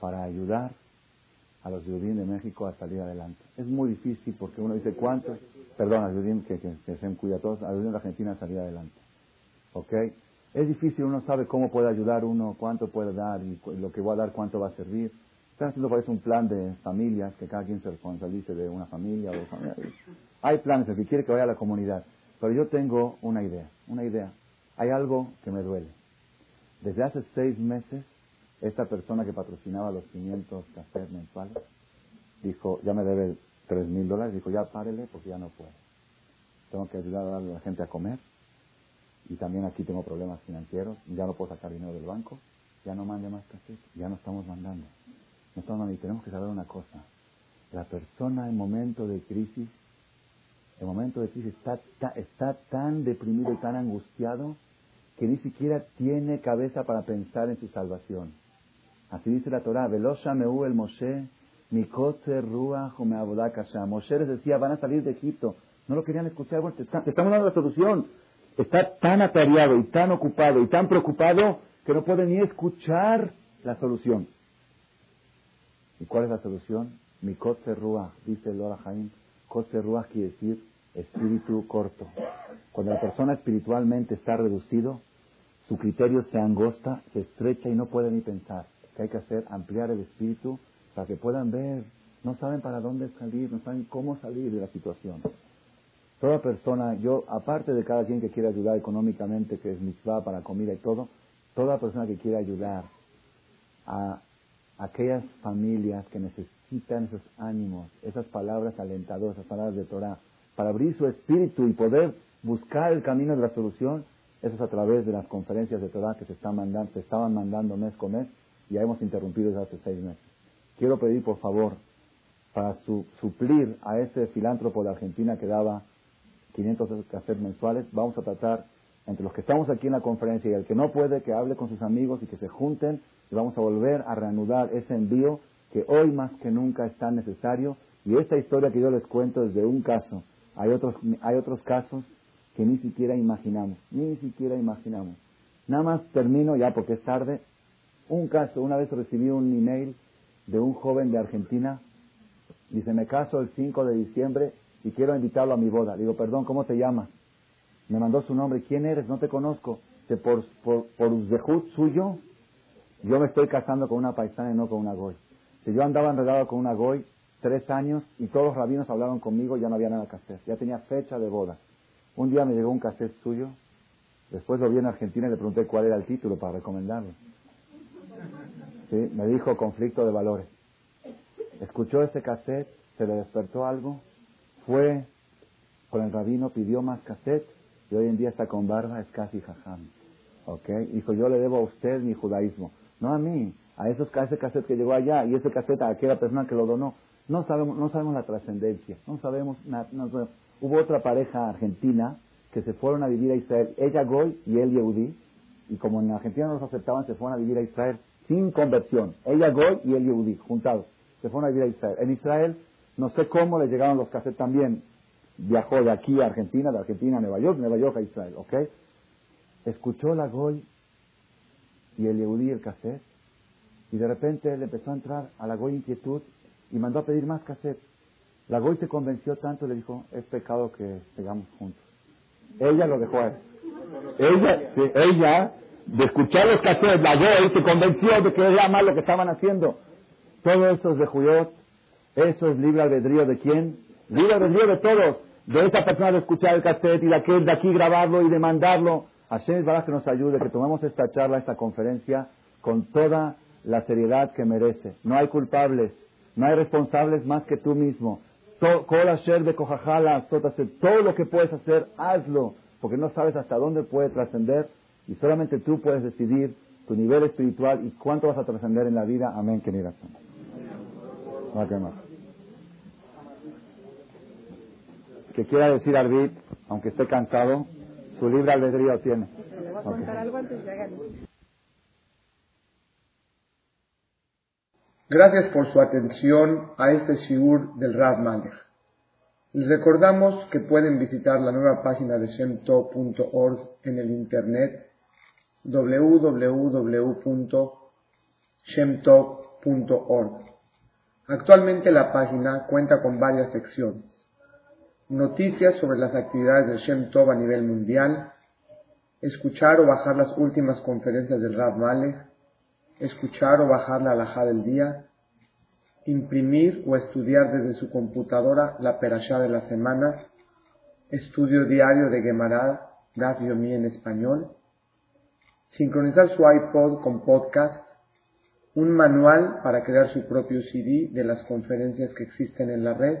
para ayudar a los judíos de México a salir adelante. Es muy difícil porque uno dice cuántos, perdón, a los judíos que, se cuida todos, a los judíos de Argentina a salir adelante. ¿Ok? Es difícil, uno sabe cómo puede ayudar uno, cuánto puede dar y lo que va a dar, cuánto va a servir. Están haciendo parece un plan de familias, que cada quien se responsabilice de una familia o de familia. Hay planes, el que quiere que vaya a la comunidad. Pero yo tengo una idea, una idea. Hay algo que me duele. Desde hace seis meses, esta persona que patrocinaba los 500 cafés mensuales dijo, ya me debe tres mil dólares, dijo, ya párele porque ya no puedo. Tengo que ayudar a la gente a comer y también aquí tengo problemas financieros, ya no puedo sacar dinero del banco, ya no mande más café, ya no estamos mandando. No estamos mandando. Y tenemos que saber una cosa, la persona en momento de crisis, en momento de crisis está, está tan deprimido y tan angustiado que ni siquiera tiene cabeza para pensar en su salvación. Así dice la Torah, Velosha meu el Moshe, Mikotze Ruach Moshe les decía, van a salir de Egipto. No lo querían escuchar, bueno, te, estamos dando la solución. Está tan atareado y tan ocupado y tan preocupado que no puede ni escuchar la solución. ¿Y cuál es la solución? Mikotze Ruach, dice el Jaim. Kotze Ruach quiere decir espíritu corto. Cuando la persona espiritualmente está reducido, su criterio se angosta, se estrecha y no puede ni pensar. ¿Qué hay que hacer? Ampliar el espíritu para que puedan ver. No saben para dónde salir, no saben cómo salir de la situación. Toda persona, yo, aparte de cada quien que quiera ayudar económicamente, que es mitzvah para comida y todo, toda persona que quiera ayudar a aquellas familias que necesitan esos ánimos, esas palabras alentadoras, esas palabras de Torah, para abrir su espíritu y poder buscar el camino de la solución, eso es a través de las conferencias de Torah que se, están mandando, se estaban mandando mes con mes y ya hemos interrumpido desde hace seis meses. Quiero pedir, por favor, para suplir a ese filántropo de Argentina que daba 500 cassettes mensuales, vamos a tratar entre los que estamos aquí en la conferencia y el que no puede, que hable con sus amigos y que se junten y vamos a volver a reanudar ese envío que hoy más que nunca es tan necesario. Y esta historia que yo les cuento es de un caso. Hay otros, hay otros casos que ni siquiera imaginamos, ni siquiera imaginamos. Nada más termino ya porque es tarde. Un caso, una vez recibí un email de un joven de Argentina, dice, me caso el 5 de diciembre y quiero invitarlo a mi boda. digo, perdón, ¿cómo te llamas? Me mandó su nombre, ¿quién eres? No te conozco. Por, por, por suyo, yo me estoy casando con una paisana y no con una goy. Si yo andaba enredado con una goy tres años y todos los rabinos hablaron conmigo, ya no había nada que hacer. Ya tenía fecha de boda. Un día me llegó un cassette suyo, después lo vi en Argentina y le pregunté cuál era el título para recomendarlo. ¿Sí? Me dijo conflicto de valores. Escuchó ese cassette, se le despertó algo, fue con el rabino, pidió más cassette y hoy en día está con barba, es casi jajam. ¿Ok? Dijo, yo le debo a usted mi judaísmo. No a mí, a, esos, ese cassette que llegó allá y ese cassette a aquella persona que lo donó. No sabemos, no sabemos la trascendencia, no sabemos, nada. Hubo otra pareja argentina que se fueron a vivir a Israel, ella Goy y él Yehudi, y como en Argentina no los aceptaban, se fueron a vivir a Israel sin conversión. Ella Goy y él Yehudi, juntados. Se fueron a vivir a Israel. En Israel, no sé cómo le llegaron los cassettes también. Viajó de aquí a Argentina, de Argentina a Nueva York, Nueva York a Israel, ¿ok? Escuchó la Goy y el Yehudi el cassette, y de repente le empezó a entrar a la Goy inquietud y mandó a pedir más cassettes. La Goy se convenció tanto, le dijo, es pecado que sigamos juntos. Ella lo dejó a él. Ella, ella, de escuchar los cassettes, la Goy se convenció de que era mal lo que estaban haciendo. Todo eso es de Juyot. Eso es libre albedrío de quién? Libre albedrío de todos. De esa persona de escuchar el cassette y de aquel de aquí grabarlo y de mandarlo. Hashem es que nos ayude, que tomemos esta charla, esta conferencia con toda la seriedad que merece. No hay culpables, no hay responsables más que tú mismo. todo lo que puedes hacer, hazlo, porque no sabes hasta dónde puede trascender y solamente tú puedes decidir tu nivel espiritual y cuánto vas a trascender en la vida. Amén, querida. Que quiera decir Arbit, aunque esté cansado, su libre albedrío tiene. Gracias por su atención a este shiur del Rav Malech. Les recordamos que pueden visitar la nueva página de shemtov.org en el internet www.shemtov.org. Actualmente la página cuenta con varias secciones. Noticias sobre las actividades de Shem Tov a nivel mundial, escuchar o bajar las últimas conferencias del Rav Malech, escuchar o bajar la alhaja del día, imprimir o estudiar desde su computadora la perashá de la semana, estudio diario de Gemara, Daf en español, sincronizar su iPod con podcast, un manual para crear su propio CD de las conferencias que existen en la red,